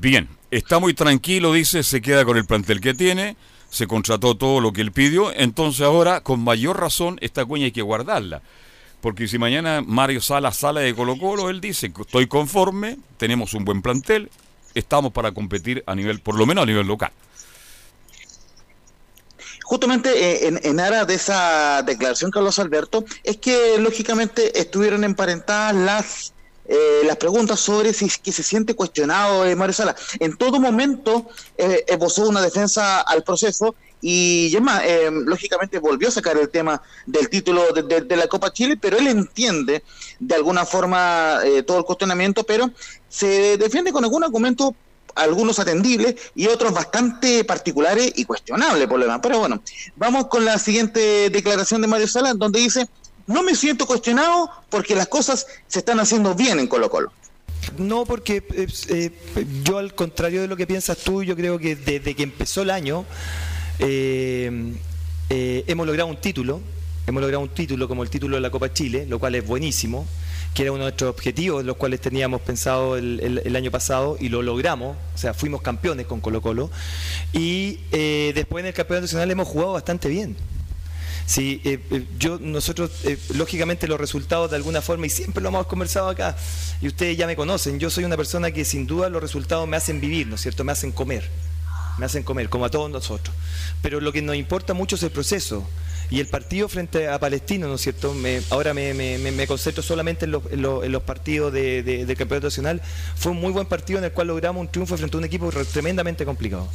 Bien, está muy tranquilo, dice, se queda con el plantel que tiene, se contrató todo lo que él pidió, entonces ahora, con mayor razón, esta cuña hay que guardarla. Porque si mañana Mario Sala sale de Colo Colo, él dice, estoy conforme, tenemos un buen plantel, estamos para competir a nivel, por lo menos a nivel local.
Justamente eh, en, en aras de esa declaración, Carlos Alberto, es que lógicamente estuvieron emparentadas las eh, las preguntas sobre si que se siente cuestionado eh, Mario Sala. En todo momento eh, esbozó una defensa al proceso y Gemma, eh, lógicamente volvió a sacar el tema del título de, de- de la Copa Chile, pero él entiende de alguna forma eh, todo el cuestionamiento, pero se defiende con algún argumento algunos atendibles y otros bastante particulares y cuestionables por lo demás. Pero bueno, vamos con la siguiente declaración de Mario Sala, donde dice, no me siento cuestionado porque las cosas se están haciendo bien en Colo Colo.
No, porque eh, eh, yo al contrario de lo que piensas tú, yo creo que desde que empezó el año eh, eh, hemos logrado un título, hemos logrado un título como el título de la Copa Chile, lo cual es buenísimo, que era uno de nuestros objetivos, los cuales teníamos pensado el, el- el año pasado y lo logramos, o sea, fuimos campeones con Colo Colo y eh, después en el campeonato nacional hemos jugado bastante bien. Sí, eh, eh, yo, nosotros, eh, lógicamente los resultados de alguna forma, y siempre lo hemos conversado acá, y ustedes ya me conocen, yo soy una persona que sin duda los resultados me hacen vivir, ¿no es cierto? Me hacen comer, me hacen comer, como a todos nosotros. Pero lo que nos importa mucho es el proceso. Y el partido frente a Palestino, ¿no es cierto? Me- ahora me, concentro solamente en los, en los- en los partidos de, de- del campeonato nacional. Fue un muy buen partido en el cual logramos un triunfo frente a un equipo re- tremendamente complicado.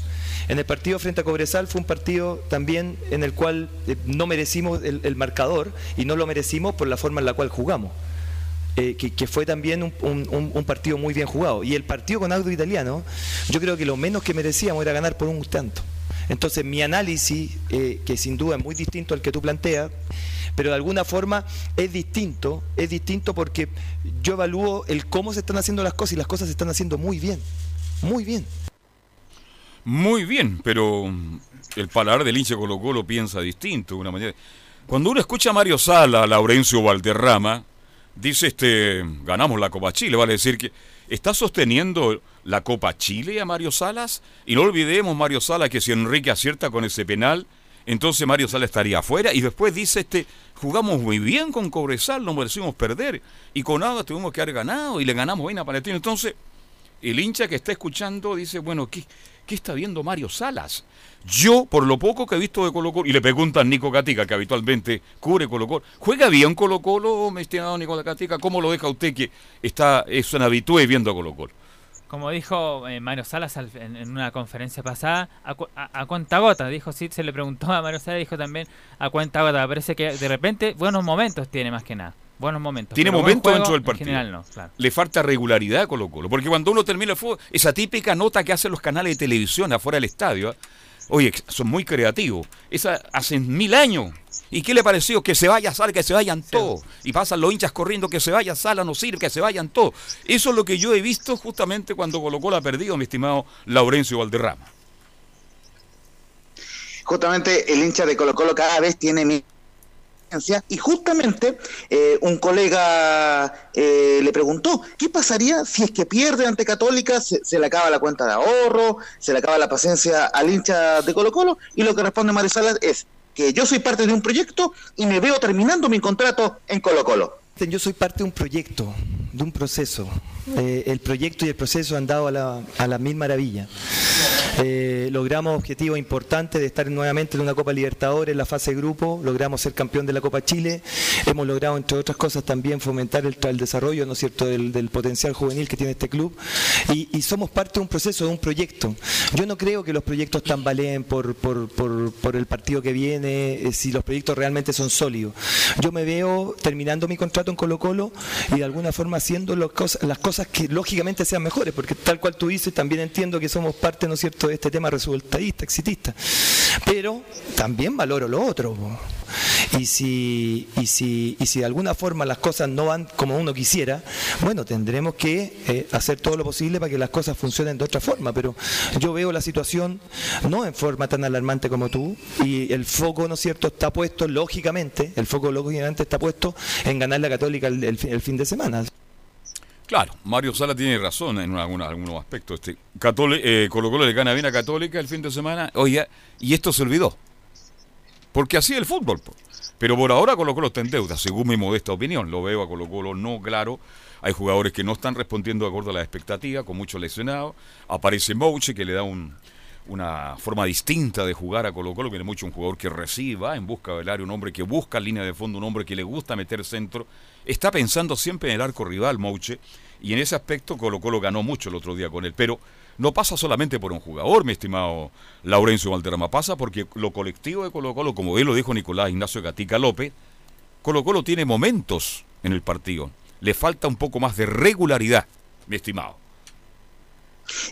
En el partido frente a Cobresal fue un partido también en el cual eh, no merecimos el, marcador y no lo merecimos por la forma en la cual jugamos. Eh, que, fue también un, partido muy bien jugado. Y el partido con Auto Italiano, yo creo que lo menos que merecíamos era ganar por un tanto. Entonces mi análisis, eh, que sin duda es muy distinto al que tú planteas, pero de alguna forma es distinto, es distinto porque yo evalúo el cómo se están haciendo las cosas y las cosas se están haciendo muy bien, muy bien.
Muy bien, pero el paladar del hincha Colo Colo piensa distinto de una manera. Cuando uno escucha a Mario Sala, a Laurencio Valderrama, dice este ganamos la Copa Chile, vale decir que está sosteniendo la Copa Chile a Mario Salas y no olvidemos Mario Sala que si Enrique acierta con ese penal, entonces Mario Sala estaría afuera y después dice este jugamos muy bien con Cobresal, no merecimos perder y con nada tuvimos que haber ganado y le ganamos bien a Palestino. Entonces, el hincha que está escuchando dice, bueno, ¿qué, qué está viendo Mario Salas? Yo, por lo poco que he visto de Colo Colo, y le preguntan Nico Gatica, que habitualmente cubre Colo Colo, ¿juega bien Colo Colo, mi estimado Nico Gatica? ¿Cómo lo deja usted que está, es un habitué viendo a Colo Colo?
Como dijo eh, Mario Salas al- en, en una conferencia pasada, a, a- a cuenta gota, dijo, sí, se le preguntó a Mario Salas, dijo también a cuenta gota, parece que de repente buenos momentos tiene más que nada, buenos momentos.
Tiene momentos
juego,
dentro del
en
partido.
general no, claro.
Le falta regularidad a Colo Colo, porque cuando uno termina el fútbol, esa típica nota que hacen los canales de televisión afuera del estadio, ¿eh? Oye, son muy creativos, esa hacen mil años. ¿Y qué le pareció? Que se vaya Sala, que se vayan todos. Y pasan los hinchas corriendo, que se vaya Sala, no sirve, que se vayan todos. Eso es lo que yo he visto justamente cuando Colo Colo ha perdido, mi estimado Laurencio Valderrama.
Justamente el hincha de Colo Colo cada vez tiene y justamente eh, un colega eh, le preguntó, ¿qué pasaría si es que pierde ante Católica, se, se le acaba la cuenta de ahorro, se le acaba la paciencia al hincha de Colo Colo? Y lo que responde Mario Salas es que yo soy parte de un proyecto y me veo terminando mi contrato en Colo Colo.
Yo soy parte de un proyecto, de un proceso. Eh, el proyecto y el proceso han dado a la, a la mil maravillas. Eh, logramos objetivos importantes de estar nuevamente en una Copa Libertadores en la fase de grupo, logramos ser campeón de la Copa Chile, hemos logrado, entre otras cosas, también fomentar el, el desarrollo ¿no es cierto? Del, del potencial juvenil que tiene este club y, y somos parte de un proceso, de un proyecto. Yo no creo que los proyectos tambaleen por, por, por, por el partido que viene, eh, si los proyectos realmente son sólidos. Yo me veo terminando mi contrato en Colo Colo y de alguna forma haciendo los las cosas que lógicamente sean mejores, porque tal cual tú dices, también entiendo que somos parte, ¿no cierto?, de este tema resultadista, exitista. Pero también valoro lo otro. Y si, y, si, y si de alguna forma las cosas no van como uno quisiera, bueno, tendremos que eh, hacer todo lo posible para que las cosas funcionen de otra forma. Pero yo veo la situación no en forma tan alarmante como tú, y el foco, ¿no cierto?, está puesto, lógicamente, el foco lógicamente está puesto en ganar la Católica el, el el fin de semana.
Claro, Mario Sala tiene razón en algunos aspectos. Este, eh, Colo Colo le gana bien a Católica el fin de semana. Oye, y esto se olvidó. Porque así es el fútbol. Pero por ahora Colo Colo está en deuda, según mi modesta opinión. Lo veo a Colo Colo no claro. Hay jugadores que no están respondiendo de acuerdo a la expectativa, con muchos lesionados. Aparece Mouche, que le da un- una forma distinta de jugar a Colo Colo, que es mucho un jugador que reciba en busca del área, un hombre que busca línea de fondo, un hombre que le gusta meter centro. Está pensando siempre en el arco rival, Mouche, y en ese aspecto Colo Colo ganó mucho el otro día con él. Pero no pasa solamente por un jugador, mi estimado Laurencio Valderrama, pasa porque lo colectivo de Colo Colo, como bien lo dijo Nicolás Ignacio Gatica López, Colo Colo tiene momentos en el partido. Le falta un poco más de regularidad, mi estimado.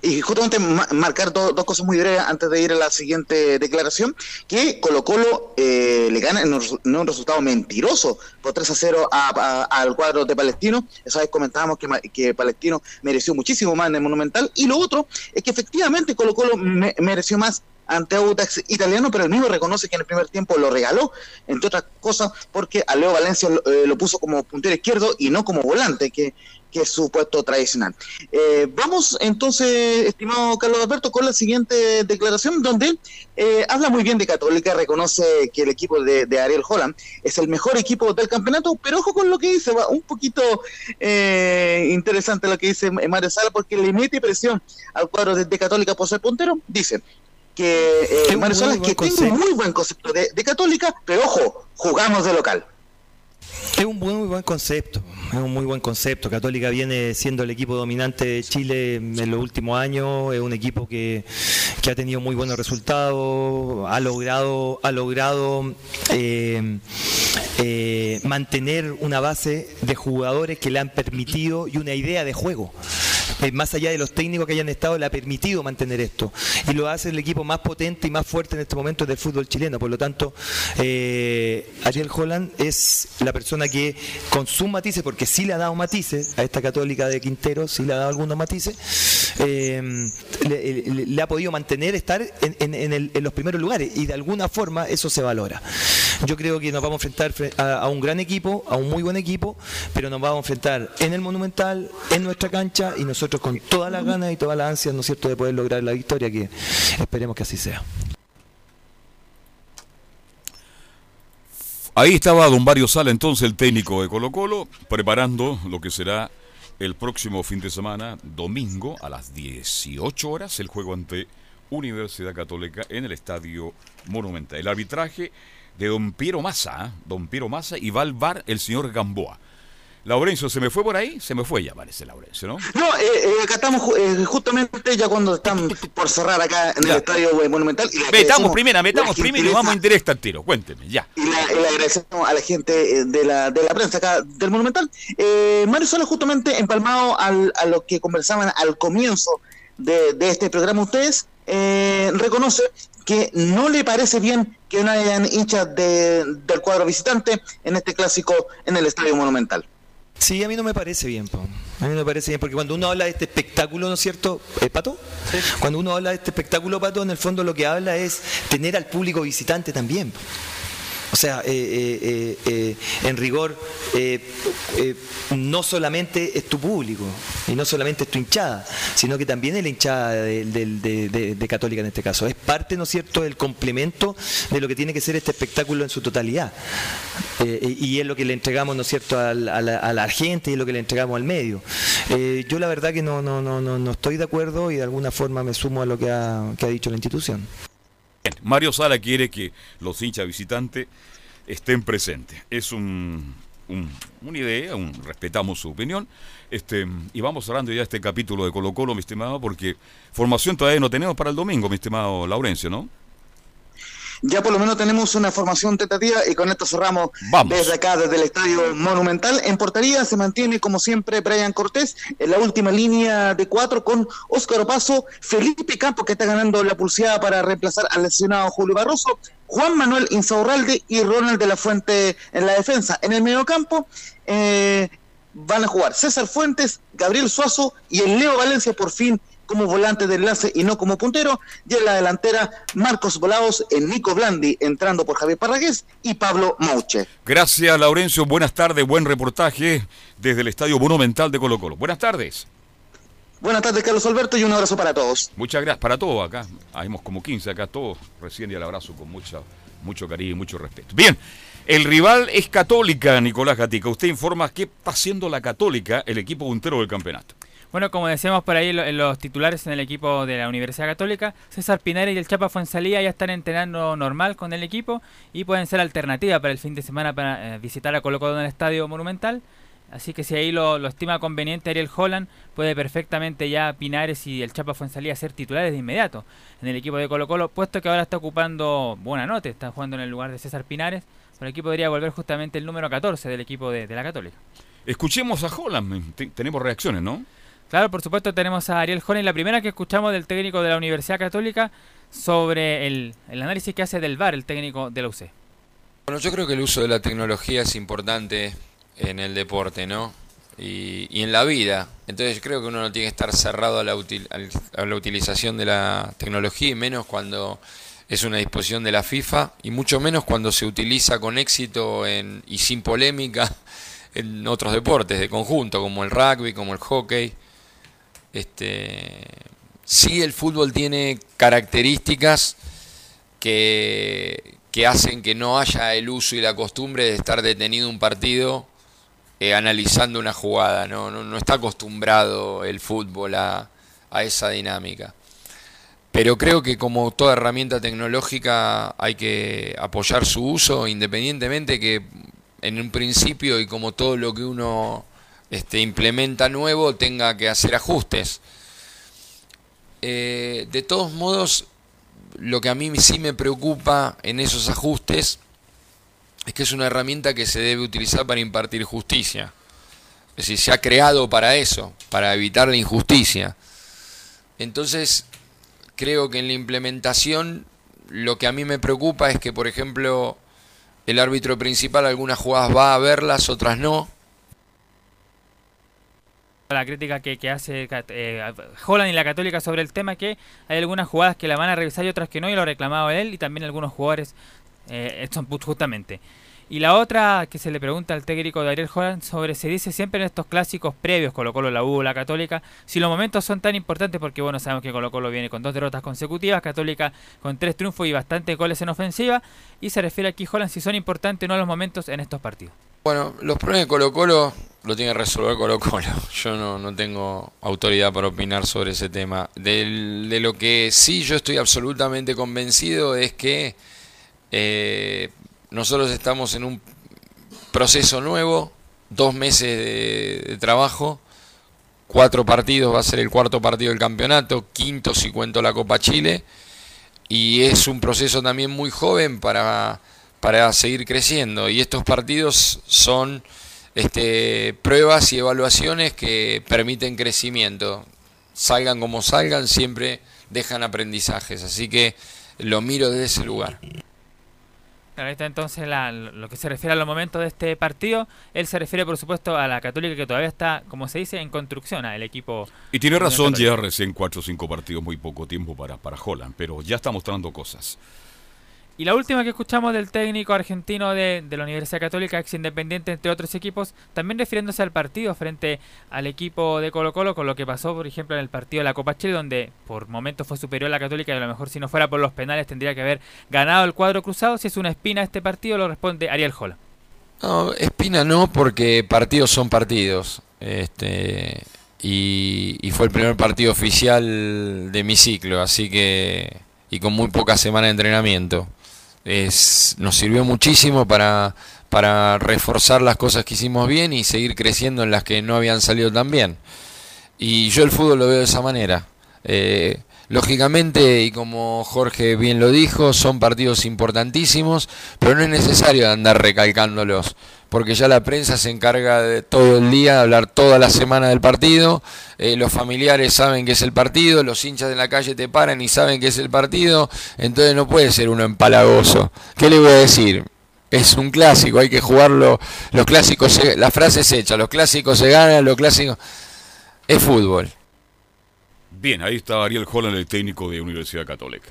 Y justamente ma- marcar do- dos cosas muy breves antes de ir a la siguiente declaración, que Colo Colo eh, le gana en un, un resultado mentiroso por 3 a 0 a- al cuadro de Palestino. Esa vez comentábamos que, que Palestino mereció muchísimo más en el Monumental. Y lo otro es que efectivamente Colo Colo me- mereció más ante Audax italiano, pero el mismo reconoce que en el primer tiempo lo regaló, entre otras cosas, porque a Leo Valencia lo, eh, lo puso como puntero izquierdo y no como volante, que, que es su puesto tradicional. Eh, vamos entonces, estimado Carlos Alberto, con la siguiente declaración, donde eh, habla muy bien de Católica, reconoce que el equipo de, de Ariel Holland es el mejor equipo del campeonato, pero ojo con lo que dice, va un poquito eh, interesante lo que dice Mario Sala, porque le mete presión al cuadro de, de Católica por ser puntero, dice que Mario Sala que tiene un muy buen concepto de, de Católica, pero ojo, jugamos de local.
Es un muy, muy buen concepto, es un muy buen concepto. Católica viene siendo el equipo dominante de Chile en los últimos años, es un equipo que, que ha tenido muy buenos resultados, ha logrado, ha logrado eh, eh, mantener una base de jugadores que le han permitido y una idea de juego. Eh, más allá de los técnicos que hayan estado, le ha permitido mantener esto. Y lo hace el equipo más potente y más fuerte en este momento del fútbol chileno. Por lo tanto, eh, Ariel Holland es la persona que con sus matices, porque sí le ha dado matices a esta católica de Quintero, sí le ha dado algunos matices, eh, le, le- ha podido mantener estar en, los primeros lugares y de alguna forma eso se valora. Yo creo que nos vamos a enfrentar fre- a, a un gran equipo, a un muy buen equipo, pero nos vamos a enfrentar en el Monumental, en nuestra cancha y nosotros con todas las ganas y todas las ansias, ¿no es cierto?, de poder lograr la victoria, que esperemos que así sea.
Ahí estaba don Mario Sala, entonces el técnico de Colo Colo, preparando lo que será el próximo fin de semana, domingo, a las 18 horas, el juego ante Universidad Católica en el Estadio Monumental. El arbitraje de don Piero Massa, ¿eh? don Piero Massa, y va al bar el señor Gamboa. Laurencio, ¿se me fue por ahí? Se me fue ya, parece Laurencio, ¿no?
No, eh, eh, acá estamos eh, justamente ya cuando están por cerrar acá en el estadio monumental. Y
Metamos
agradecemos
primera, metamos primero y vamos en directo al tiro. Cuénteme, ya.
Y, la- le agradecemos a la gente eh, de la, de la prensa acá del Monumental. Eh, Mario Sola, justamente empalmado al, a lo que conversaban al comienzo de, de este programa, ustedes eh, reconoce que no le parece bien que no hayan hinchas de- del cuadro visitante en este clásico en el Estadio Monumental.
Sí, a mí no me parece bien, po. a mí no me parece bien, porque cuando uno habla de este espectáculo, ¿no es cierto, eh, Pato? Cuando uno habla de este espectáculo, Pato, en el fondo lo que habla es tener al público visitante también. po. O sea, eh, eh, eh, en rigor, no solamente es tu público y no solamente es tu hinchada, sino que también es la hinchada de, Católica en este caso. Es parte, ¿no es cierto?, del complemento de lo que tiene que ser este espectáculo en su totalidad. y es lo que le entregamos, ¿no es cierto?, a, la, gente y es lo que le entregamos al medio. yo la verdad que no, no, no, no, estoy de acuerdo y de alguna forma me sumo a lo que ha, que ha dicho la institución.
Mario Sala quiere que los hinchas visitantes estén presentes. Es un, una idea, un, respetamos su opinión. Este, y vamos cerrando ya este capítulo de Colo Colo, mi estimado, porque formación todavía no tenemos para el domingo, mi estimado Laurencio, ¿no?
Ya por lo menos tenemos una formación tentativa y con esto cerramos desde acá, desde el Estadio Monumental. En portería se mantiene, como siempre, Brian Cortés en la última línea de cuatro con Óscar Opaso, Felipe Campos, que está ganando la pulseada para reemplazar al lesionado Julio Barroso, Juan Manuel Insaurralde y Ronald de la Fuente en la defensa. En el mediocampo eh, van a jugar César Fuentes, Gabriel Suazo y el Leo Valencia por fin como volante de enlace y no como puntero. Y en la delantera, Marcos Volados, en Nico Blandi, entrando por Javier Parragués y Pablo Mauche.
Gracias, Laurencio. Buenas tardes, buen reportaje desde el Estadio Monumental de Colo Colo. Buenas tardes.
Buenas tardes, Carlos Alberto, y un abrazo para todos.
Muchas gracias. Para todos acá. Hemos como 15 acá, todos recién y el abrazo con mucha, mucho cariño y mucho respeto. Bien, el rival es Católica, Nicolás Gatica. Usted informa qué está haciendo la Católica, el equipo puntero del campeonato.
Bueno, como decíamos por ahí en los titulares en el equipo de la Universidad Católica, César Pinera y el Chapa Fuensalía ya están entrenando normal con el equipo y pueden ser alternativa para el fin de semana para eh, visitar a Colo Colo en el Estadio Monumental. Así que si ahí lo, estima conveniente Ariel Holland, puede perfectamente ya Pinares y el Chapa Fuensalía ser titulares de inmediato en el equipo de Colo Colo, puesto que ahora está ocupando buena nota, está jugando en el lugar de César Pinares, pero aquí podría volver justamente el número 14 del equipo de, la Católica.
Escuchemos a Holland, tenemos reacciones, ¿no?
Claro, por supuesto tenemos a Ariel Jones, la primera que escuchamos del técnico de la Universidad Católica sobre el, análisis que hace del VAR, el técnico de la UC.
Bueno, yo creo que el uso de la tecnología es importante en el deporte, ¿no? Y, en la vida. Entonces creo que uno no tiene que estar cerrado a la, a la utilización de la tecnología y menos cuando es una disposición de la FIFA y mucho menos cuando se utiliza con éxito en, y sin polémica en otros deportes de conjunto, como el rugby, como el hockey. Este, sí, el fútbol tiene características que, que hacen que no haya el uso y la costumbre de estar detenido un partido eh, analizando una jugada. ¿no? No, está acostumbrado el fútbol a, a esa dinámica. Pero creo que como toda herramienta tecnológica hay que apoyar su uso independientemente que en un principio y como todo lo que uno este, implementa nuevo tenga que hacer ajustes. Eh, de todos modos, lo que a mí sí me preocupa en esos ajustes es que es una herramienta que se debe utilizar para impartir justicia. Es decir, se ha creado para eso, para evitar la injusticia. Entonces, creo que en la implementación lo que a mí me preocupa es que, por ejemplo, el árbitro principal algunas jugadas va a verlas, otras no
la crítica que, hace eh, Holland y la Católica sobre el tema que hay algunas jugadas que la van a revisar y otras que no y lo ha reclamado él y también algunos jugadores eh, justamente. Y la otra que se le pregunta al técnico de Ariel Holland sobre se dice siempre en estos clásicos previos, Colo Colo, la U, la Católica, si los momentos son tan importantes porque bueno, sabemos que Colo Colo viene con dos derrotas consecutivas, Católica con tres triunfos y bastantes goles en ofensiva, y se refiere aquí Holland si son importantes o no los momentos en estos partidos.
Bueno, los problemas de Colo Colo lo tiene que resolver Colo Colo. Yo no, no tengo autoridad para opinar sobre ese tema. de lo que sí yo estoy absolutamente convencido es que eh, nosotros estamos en un proceso nuevo, dos meses de, de, trabajo, cuatro partidos, va a ser el cuarto partido del campeonato, quinto si cuento la Copa Chile, y es un proceso también muy joven para para seguir creciendo. Y estos partidos son este, pruebas y evaluaciones que permiten crecimiento. Salgan como salgan, siempre dejan aprendizajes. Así que lo miro desde ese lugar.
Ahí está entonces lo que se refiere a los momentos de este partido. Él se refiere, por supuesto, a la Católica que todavía está, como se dice, en construcción, al equipo.
Y tiene razón, ya recién cuatro o cinco partidos, muy poco tiempo para, para Holland, pero ya está mostrando cosas.
Y la última que escuchamos del técnico argentino de, la Universidad Católica, ex independiente entre otros equipos, también refiriéndose al partido frente al equipo de Colo Colo, con lo que pasó, por ejemplo, en el partido de la Copa Chile, donde por momentos fue superior la Católica y a lo mejor si no fuera por los penales tendría que haber ganado el cuadro cruzado. Si es una espina este partido, lo responde Ariel Jola.
No, espina no, porque partidos son partidos. Este, y, y fue el primer partido oficial de mi ciclo, así que. y con muy pocas semanas de entrenamiento. Es, nos sirvió muchísimo para, para reforzar las cosas que hicimos bien y seguir creciendo en las que no habían salido tan bien. Y yo el fútbol lo veo de esa manera. Eh, lógicamente, y como Jorge bien lo dijo, son partidos importantísimos, pero no es necesario andar recalcándolos, porque ya la prensa se encarga de todo el día, de hablar toda la semana del partido, eh, los familiares saben que es el partido, los hinchas de la calle te paran y saben que es el partido, entonces no puede ser uno empalagoso. ¿Qué le voy a decir? Es un clásico, hay que jugarlo, los clásicos, se- la frase es hecha, los clásicos se ganan, los clásicos... Es fútbol.
Bien, ahí está Ariel Holland, el técnico de Universidad Católica.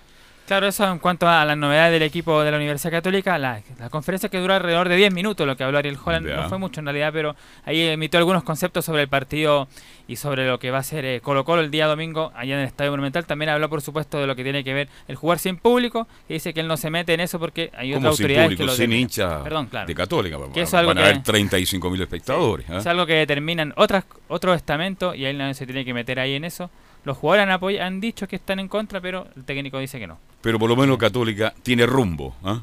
Claro, eso en cuanto a las novedades del equipo de la Universidad Católica, la, la conferencia que duró alrededor de 10 minutos, lo que habló Ariel Holland, no fue mucho en realidad, pero ahí emitió algunos conceptos sobre el partido y sobre lo que va a ser eh, Colo Colo el día domingo allá en el Estadio Monumental. También habló, por supuesto, de lo que tiene que ver el jugar sin público, que dice que él no se mete en eso porque hay otras autoridades
público,
que lo
sin hincha
Perdón, claro.
de Católica.
Que es
van
algo
a haber 35 mil espectadores. ¿ah?
Es algo que determinan otras, otros estamentos y él no se tiene que meter ahí en eso. Los jugadores han, apoy- han dicho que están en contra, pero el técnico dice que no.
Pero por lo menos Católica tiene rumbo. ¿ah?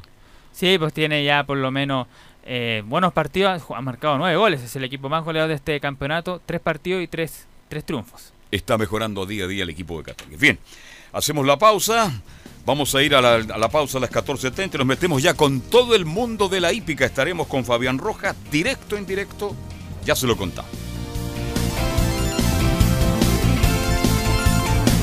Sí, pues tiene ya por lo menos eh, buenos partidos. Ha marcado nueve goles. Es el equipo más goleador de este campeonato. Tres partidos y tres, tres triunfos.
Está mejorando día a día el equipo de Católica. Bien, hacemos la pausa. Vamos a ir a la, a la pausa a las 14.30 y nos metemos ya con todo el mundo de la hípica. Estaremos con Fabián Rojas, directo en directo. Ya se lo contamos.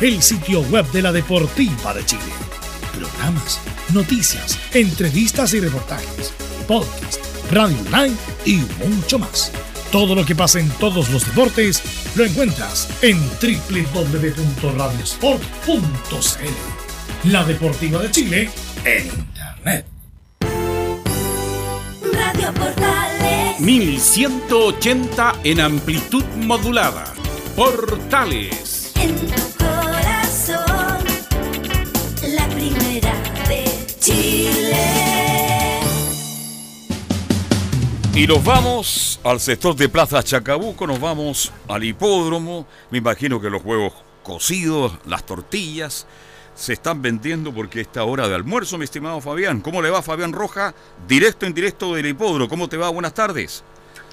el sitio web de la Deportiva de Chile. Programas, noticias, entrevistas y reportajes, podcast, radio online y mucho más. Todo lo que pasa en todos los deportes lo encuentras en www.radiosport.cl. la Deportiva de Chile en Internet.
Radio Portales.
1180 en amplitud modulada. Portales.
En
Y nos vamos al sector de Plaza Chacabuco, nos vamos al hipódromo. Me imagino que los huevos cocidos, las tortillas, se están vendiendo porque esta hora de almuerzo, mi estimado Fabián. ¿Cómo le va Fabián Roja? Directo en directo del hipódromo. ¿Cómo te va? Buenas tardes.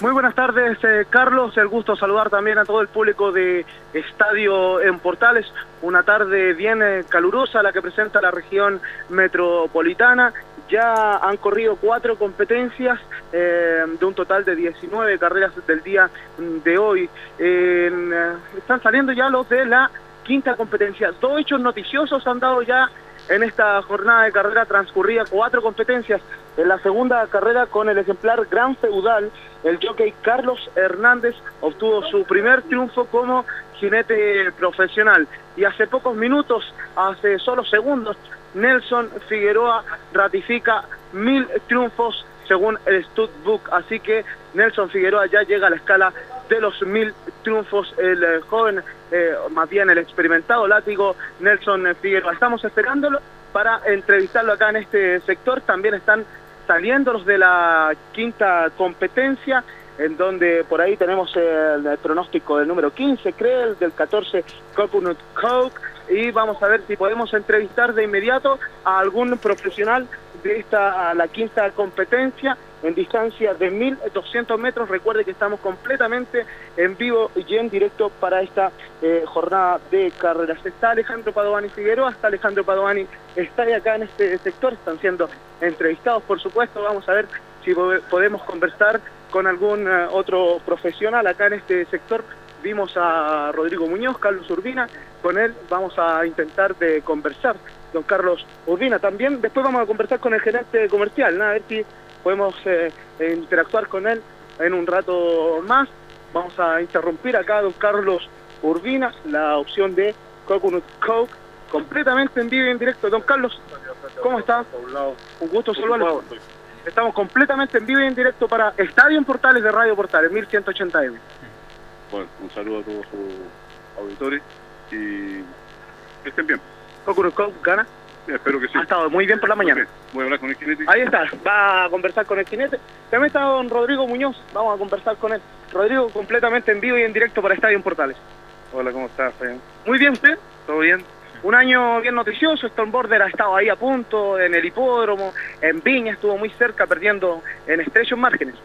Muy buenas tardes, eh, Carlos. El gusto saludar también a todo el público de Estadio en Portales. Una tarde bien eh, calurosa la que presenta la región metropolitana. Ya han corrido cuatro competencias eh, de un total de 19 carreras del día de hoy. Eh, están saliendo ya los de la quinta competencia. Dos hechos noticiosos han dado ya en esta jornada de carrera transcurrida, cuatro competencias. En la segunda carrera con el ejemplar Gran Feudal, el jockey Carlos Hernández obtuvo su primer triunfo como jinete profesional. Y hace pocos minutos, hace solo segundos, Nelson Figueroa ratifica mil triunfos según el Stud Book. Así que Nelson Figueroa ya llega a la escala de los mil triunfos. El eh, joven, eh, más bien el experimentado látigo Nelson Figueroa. Estamos esperándolo para entrevistarlo acá en este sector. También están saliendo los de la quinta competencia en donde por ahí tenemos el, pronóstico del número 15, Creel, del 14, Coconut Coke, y vamos a ver si podemos entrevistar de inmediato a algún profesional de esta, a la quinta competencia en distancia de 1200 metros. Recuerde que estamos completamente en vivo y en directo para esta eh, jornada de carreras. Está Alejandro Padovani Figueroa, está Alejandro Padovani, está acá en este sector, están siendo entrevistados, por supuesto. Vamos a ver si po- podemos conversar con algún eh, otro profesional acá en este sector. Vimos a Rodrigo Muñoz, Carlos Urbina, con él vamos a intentar de conversar. Don Carlos Urbina también. Después vamos a conversar con el gerente comercial, ¿no? a ver si podemos eh, interactuar con él en un rato más. Vamos a interrumpir acá a don Carlos Urbina, la opción de Coconut Coke, completamente en vivo y en directo. Don Carlos, ¿cómo está? Un gusto saludarlo. Estamos completamente en vivo y en directo para Estadio en Portales de Radio Portales, 1180M.
Bueno, un saludo a todos sus auditores y que estén bien.
Coke gana.
espero que sí.
Ha estado muy bien por la mañana.
Voy a hablar con el jinete.
Ahí está, va a conversar con el jinete. También está don Rodrigo Muñoz, vamos a conversar con él. Rodrigo, completamente en vivo y en directo para Estadio en Portales.
Hola, ¿cómo estás?
Muy bien, ¿usted?
¿Todo bien?
Un año bien noticioso, Border ha estado ahí a punto, en el hipódromo, en Viña estuvo muy cerca, perdiendo en estrechos márgenes.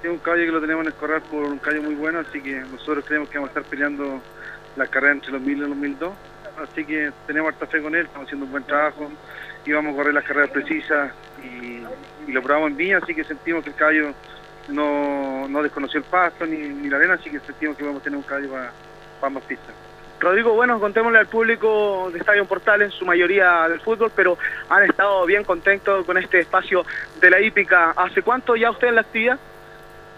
Es un caballo que lo tenemos en el corral por un caballo muy bueno, así que nosotros creemos que vamos a estar peleando la carrera entre los 1000 y los 1002. Así que tenemos harta fe con él, estamos haciendo un buen trabajo y vamos a correr las carreras precisas y, y lo probamos en Viña, así que sentimos que el caballo no, no desconoció el pasto ni, ni la arena, así que sentimos que vamos a tener un caballo para, para más pistas.
Rodrigo, bueno, contémosle al público de Estadio Portales, en su mayoría del fútbol, pero han estado bien contentos con este espacio de la hípica. ¿Hace cuánto ya usted en la actividad?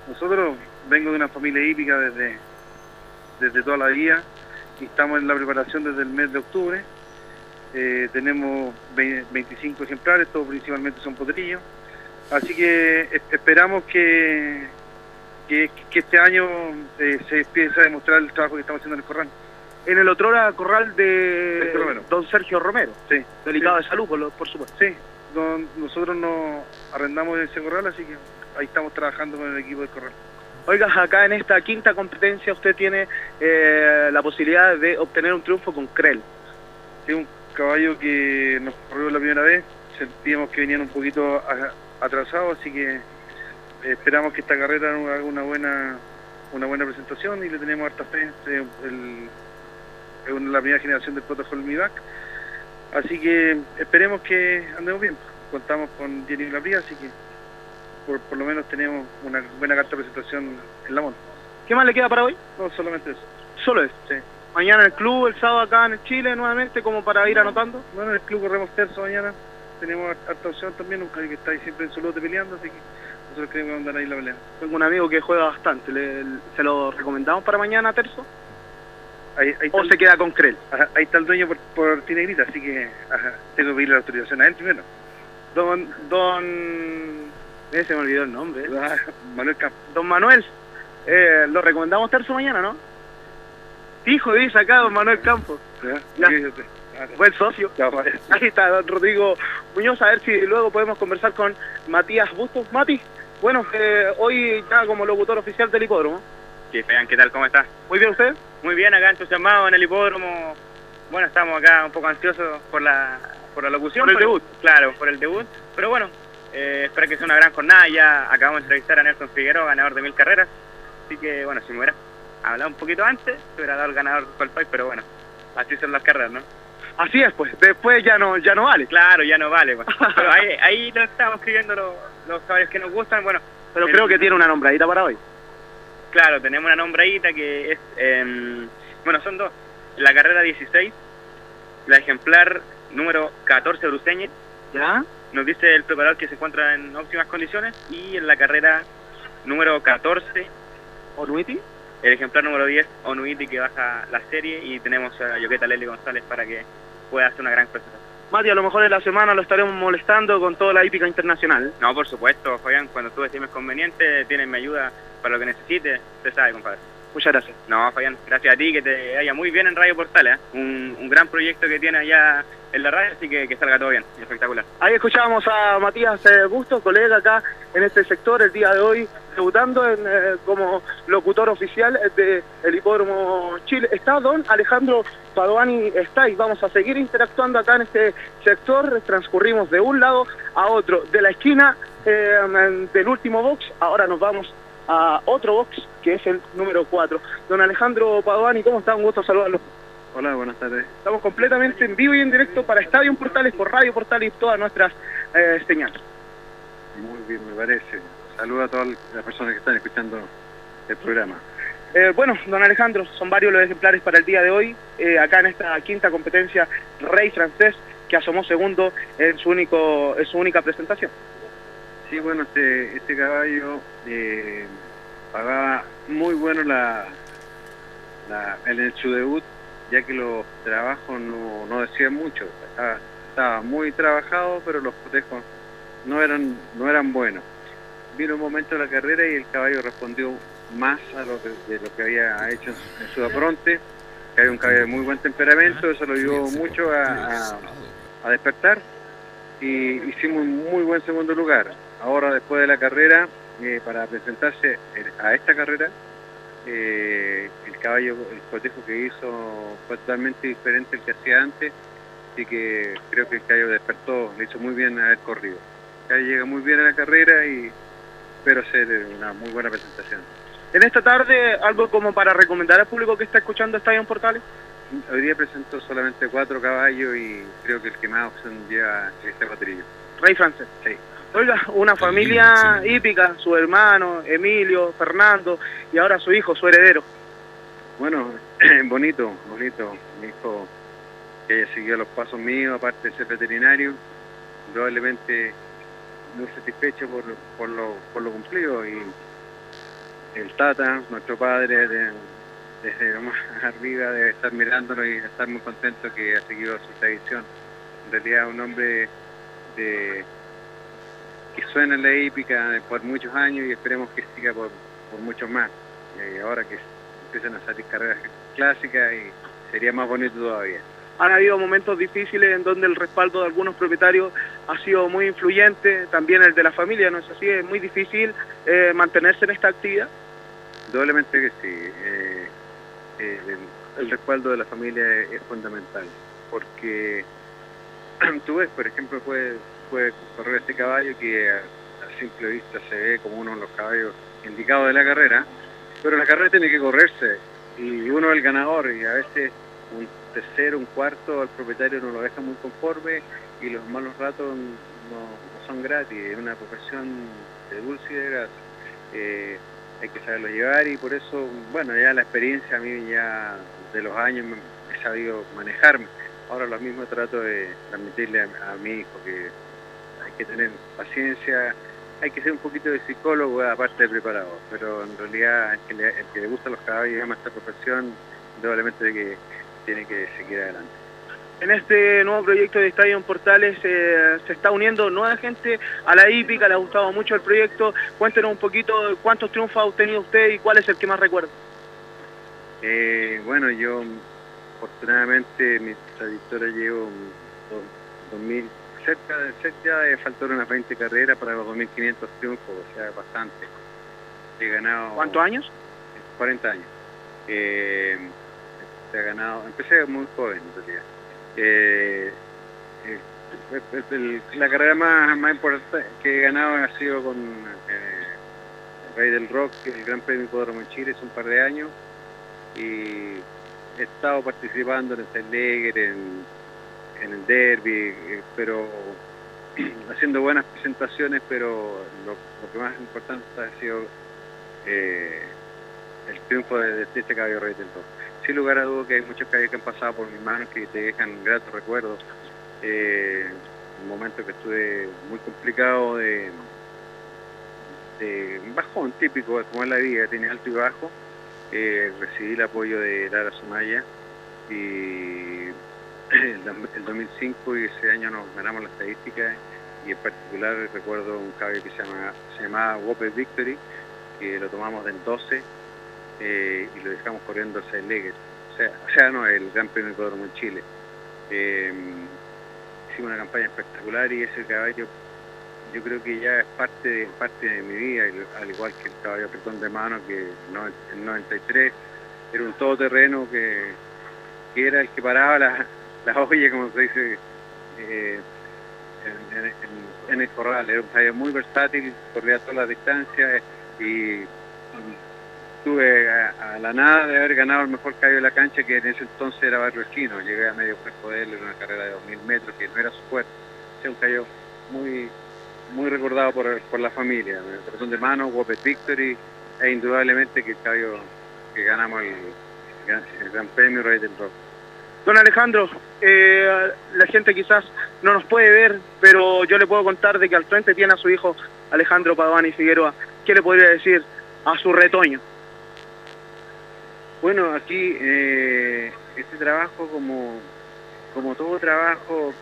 Nosotros vengo de una familia hípica desde, desde toda la vida estamos en la preparación desde el mes de octubre. Eh, tenemos ve- 25 ejemplares, todos principalmente son potrillos. Así que es- esperamos que, que, que este año eh, se empiece a demostrar el trabajo que estamos haciendo en el corral.
En el otrora corral de
Romero.
don Sergio Romero.
Sí.
Delicado
Sí.
de salud, por supuesto.
Sí, don- nosotros nos arrendamos ese corral, así que ahí estamos trabajando con el equipo del corral.
Oiga, acá en esta quinta competencia usted tiene eh, la posibilidad de obtener un triunfo con Krell.
Es un caballo que nos corrió la primera vez, sentíamos que venían un poquito atrasados, así que eh, esperamos que esta carrera haga una buena una buena presentación y le tenemos harta fe. Es la primera generación del protocolo MIVAC. Así que esperemos que andemos bien. Contamos con Jenny Labría, así que por, por lo menos tenemos una buena carta de presentación en la mano.
¿Qué más le queda para hoy?
No, solamente eso.
Solo eso.
Sí.
Mañana en el club, el sábado acá en el Chile nuevamente, como para ir anotando.
Bueno, en el club corremos terzo mañana. Tenemos har- harta opción también, un caballo que está ahí siempre en su lote peleando, así que nosotros queremos andar ahí la pelea.
Tengo un amigo que juega bastante. le- ¿Se lo recomendamos para mañana, Terzo?
ahí, ahí
o se queda con Crel.
Ajá, ahí está el dueño por, por Tinegrita, así que ajá, tengo que pedirle la autorización a él primero.
Don, don, eh, se me olvidó el nombre.
Manuel Campos.
Don Manuel, eh, lo recomendamos terzo mañana, ¿no? Hijo, dice acá don Manuel Campos. Ya. Buen socio. Ahí está, don Rodrigo Muñoz, a ver si luego podemos conversar con Matías Bustos. Mati, bueno, eh, hoy ya como locutor oficial del hipódromo.
Sí, Fean, ¿qué tal? ¿Cómo estás?
Muy bien, ¿usted?
Muy bien, acá entusiasmado en el hipódromo. Bueno, estamos acá un poco ansiosos por la, por la locución.
Por el
pero-
debut.
Claro, por el debut. Pero bueno, eh, espero que sea una gran jornada. Ya acabamos de entrevistar a Nelson Figueroa, ganador de mil carreras. Así que, bueno, si me hubiera hablado un poquito antes, te hubiera dado el ganador del Qualify, pero bueno, así son las carreras, ¿no?
Así es, pues, después ya no, ya no vale.
Claro, ya no vale. pues. Pero ahí, ahí lo estamos escribiendo los, los caballos que nos gustan. Bueno,
Pero
el-
creo que tiene una nombradita para hoy.
Claro, tenemos una nombradita que es, em, bueno, son dos. La carrera 16, la ejemplar número 14 Bruceñe.
¿Ya?
Nos dice el preparador que se encuentra en óptimas condiciones. Y en la carrera número 14,
¿Onuiti?
el ejemplar número 10, Onuiti, que baja la serie. Y tenemos a Yoqueta Lely González para que pueda hacer una gran presentación.
Mati, a lo mejor en la semana lo estaremos molestando con toda la hípica internacional.
No, por supuesto, Fabián, cuando tú estimes conveniente, tienes mi ayuda para lo que necesites. Usted sabe, compadre.
Muchas gracias.
No, Fabián, gracias a ti, que te vaya muy bien en Radio Portales. ¿eh? Un, un gran proyecto que tiene allá en la radio, así que que salga todo bien, espectacular.
Ahí escuchábamos a Matías eh, Busto, colega acá en este sector el día de hoy, debutando en, eh, como locutor oficial del Hipódromo Chile. Está don Alejandro Padoani está y vamos a seguir interactuando acá en este sector. Transcurrimos de un lado a otro, de la esquina del último box, ahora nos vamos a otro box que es el número 4. Don Alejandro Padoani, ¿cómo está? Un gusto saludarlo.
Hola, buenas tardes.
Estamos completamente en vivo y en directo para Estadio Portales, por Radio Portales y todas nuestras eh, señales.
Muy bien, me parece. Saludo a todas las personas que están escuchando el programa.
Eh, bueno, don Alejandro, son varios los ejemplares para el día de hoy, eh, acá en esta quinta competencia Rey Francés, que asomó segundo en su, único, en su única presentación.
Sí, bueno, este, este caballo eh, pagaba muy bueno la, la, en su debut, ya que los trabajos no, no decían mucho. Estaba, estaba muy trabajado, pero los cotejos no eran, no eran buenos. Vino un momento de la carrera y el caballo respondió más a lo que, de lo que había hecho en, su- en su apronte, que había un caballo de muy buen temperamento, eso lo ayudó mucho a, a- a despertar y hicimos un muy buen segundo lugar. Ahora después de la carrera, eh, para presentarse en- a esta carrera, eh, el caballo, el cotejo que hizo fue totalmente diferente al que hacía antes, así que creo que el caballo despertó, le hizo muy bien haber corrido. El caballo llega muy bien a la carrera y espero hacer una muy buena presentación.
En esta tarde, algo como para recomendar al público que está escuchando Estadio Portales.
Hoy día presento solamente cuatro caballos y creo que el que más opción lleva es este cuatrillo.
Rey Francés.
Sí.
Oiga, una familia hípica, su hermano, Emilio, Fernando, y ahora su hijo, su heredero.
Bueno, bonito, bonito. Mi hijo que haya seguido los pasos míos, aparte de ser veterinario, probablemente muy satisfecho por, por, lo, por lo cumplido. Y el Tata, nuestro padre, de- desde lo más arriba debe estar mirándolo y estar muy contento que ha seguido su tradición. En realidad un hombre de, que suena en la hípica por muchos años y esperemos que siga por, por muchos más. Y ahora que empiezan a salir carreras clásicas y sería más bonito todavía.
Han habido momentos difíciles en donde el respaldo de algunos propietarios ha sido muy influyente, también el de la familia, ¿no es así? Es muy difícil eh, mantenerse en esta actividad.
Doblemente que sí. eh, eh, el, el respaldo de la familia es, es fundamental, porque tú ves, por ejemplo, puede, puede correr este caballo que a, simple vista se ve como uno de los caballos indicados de la carrera, pero la carrera tiene que correrse y uno es el ganador y a veces un tercero, un cuarto, al propietario no lo deja muy conforme y los malos ratos no, son gratis, es una profesión de dulce y de grasa. Eh, hay que saberlo llevar y por eso, bueno, ya la experiencia a mí ya de los años he sabido manejarme. Ahora lo mismo trato de transmitirle a, mi hijo que que tener paciencia, hay que ser un poquito de psicólogo aparte de preparado, pero en realidad el que le, el que le gusta los caballos y ama esta profesión indudablemente que tiene que seguir adelante.
En este nuevo proyecto de Estadio en Portales eh, se está uniendo nueva gente a la hípica, le ha gustado mucho el proyecto. Cuéntenos un poquito cuántos triunfos ha obtenido usted y cuál es el que más recuerda.
Eh, bueno, yo afortunadamente mi trayectoria llevo un do- 2000, cerca de cerca de faltaron unas 20 carreras para los 2500 triunfos, o sea, bastante. He ganado...
¿Cuántos años?
40 años. Eh, ha ganado, empecé muy joven en realidad. Eh, eh, el- el- la carrera más, más importante que he ganado ha sido con eh, el Rey del Rock, el Gran Premio Hipódromo en Chile, hace un par de años. Y he estado participando en el Steinleger, en, en el Derby, eh, pero haciendo buenas presentaciones, pero lo, que más importante ha sido eh, el triunfo de, de este caballo Rey del. Sin lugar a dudas que hay muchos caballos que han pasado por mis manos que te dejan gratos recuerdos. Eh, un momento que estuve muy complicado de, de un bajón típico, como es la vida, tiene alto y bajo. Recibí el apoyo de Lara Sumaya y el, dom- el 2005 y ese año nos ganamos la estadística y en particular recuerdo un caballo que se, llama, se llamaba Whopper Victory que lo tomamos del 12 eh, y lo dejamos corriendo hacia el Leger. O sea, o sea, no, el Gran Premio Hipódromo en Chile. Eh, hicimos una campaña espectacular y ese caballo yo creo que ya es parte de, parte de mi vida, al igual que el caballo Petón de Mano, que no- en 93 era un todoterreno que, que era el que paraba la, la olla, como se dice, eh, en, el corral. Era un caballo muy versátil, corría todas las distancias y tuve a, a la nada de haber ganado el mejor caballo de la cancha, que en ese entonces era Barrio Chino. Llegué a medio cuerpo de él en una carrera de 2000 metros, que no era su fuerte. Era un caballo muy muy recordado por, por la familia. Corazón de mano, Wopet Victory, e indudablemente que el caballo que ganamos el, el Gran Premio Rey del Rock.
Don Alejandro, eh, la gente quizás no nos puede ver, pero yo le puedo contar de que al frente tiene a su hijo Alejandro Padovani Figueroa. ¿Qué le podría decir a su retoño?
Bueno, aquí eh, este trabajo, como, como todo trabajo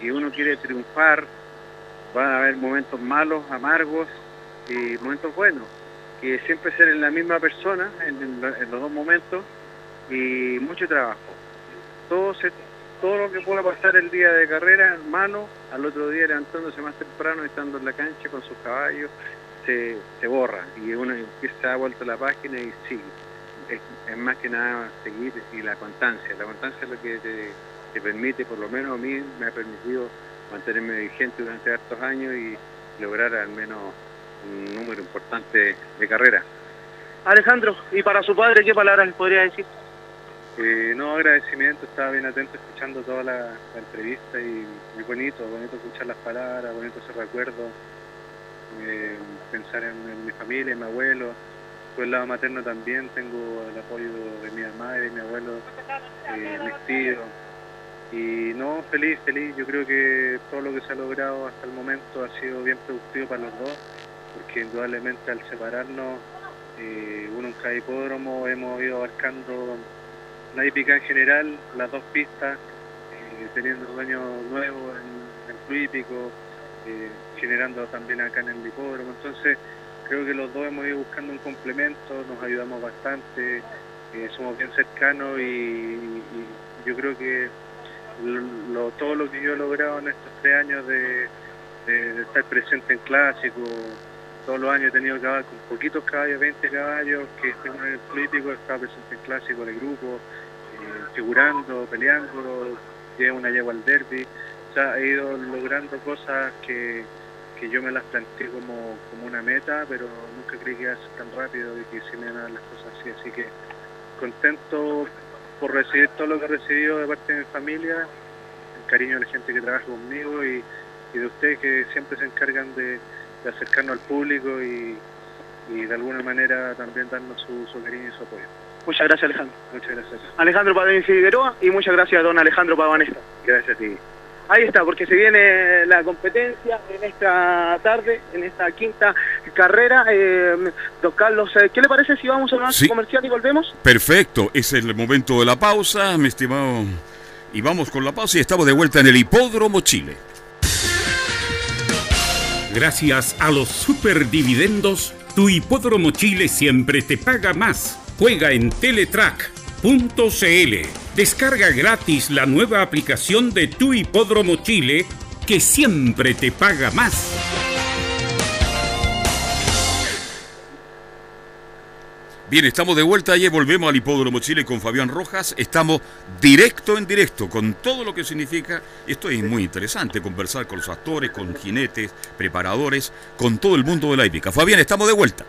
que uno quiere triunfar, van a haber momentos malos, amargos y momentos buenos. Que siempre ser en la misma persona en, en lo- en los dos momentos y mucho trabajo. Todo, se- todo lo que pueda pasar el día de carrera, hermano, al otro día levantándose más temprano, estando en la cancha con sus caballos, se, se borra y uno empieza a vuelta la página y sigue. Es, más que nada seguir y la constancia. La constancia es lo que te, te permite, por lo menos a mí, me ha permitido mantenerme vigente durante estos años y lograr al menos un número importante de carreras.
Alejandro, y para su padre, ¿qué palabras le podría decir?
Eh, no, agradecimiento, estaba bien atento escuchando toda la, entrevista y muy bonito, bonito escuchar las palabras, bonito ese recuerdo, eh, pensar en, en mi familia, en mi abuelo, por el lado materno también tengo el apoyo de mi mamá y de mi abuelo, eh, mis tíos, y no, feliz, feliz, yo creo que todo lo que se ha logrado hasta el momento ha sido bien productivo para los dos, porque indudablemente al separarnos, eh, uno en cada hipódromo hemos ido abarcando la hípica en general, las dos pistas, eh, teniendo dueños nuevos en el club hípico, eh, generando también acá en el hipódromo. Entonces, creo que los dos hemos ido buscando un complemento, nos ayudamos bastante, eh, somos bien cercanos y, yo creo que todo lo que yo he logrado en estos tres años de, estar presente en clásicos, todos los años he tenido caballos con poquitos caballos, 20 caballos, que estén en el he estado presente en clásicos de grupo, figurando, peleando, llevo una yegua al derby, o sea, he ido logrando cosas que, que yo me las planteé como, como una meta, pero nunca creí que iba a ser tan rápido y que se me iban las cosas así, así que contento por recibir todo lo que he recibido de parte de mi familia, el cariño de la gente que trabaja conmigo y, y de ustedes que siempre se encargan de, de acercarnos al público y, y de alguna manera también darnos su, su cariño y su apoyo.
Muchas gracias, Alejandro.
Muchas gracias.
Alejandro Padovani Figueroa y muchas gracias a don Alejandro Pavanesca.
Gracias a ti.
Ahí está, porque se viene la competencia en esta tarde, en esta quinta carrera. Eh, don Carlos, eh, ¿qué le parece si vamos a una
Sí.
comercial y volvemos?
Perfecto, es el momento de la pausa, mi estimado. Y vamos con la pausa y estamos de vuelta en el Hipódromo Chile.
Gracias a los superdividendos, tu hipódromo Chile siempre te paga más. Juega en Teletrack.cl. Descarga gratis la nueva aplicación de tu hipódromo Chile que siempre te paga más.
Bien, estamos de vuelta y volvemos al Hipódromo Chile con Fabián Rojas. Estamos directo en directo con todo lo que significa. Esto es muy interesante, conversar con los actores, con jinetes, preparadores, con todo el mundo de la hípica. Fabián, estamos de vuelta.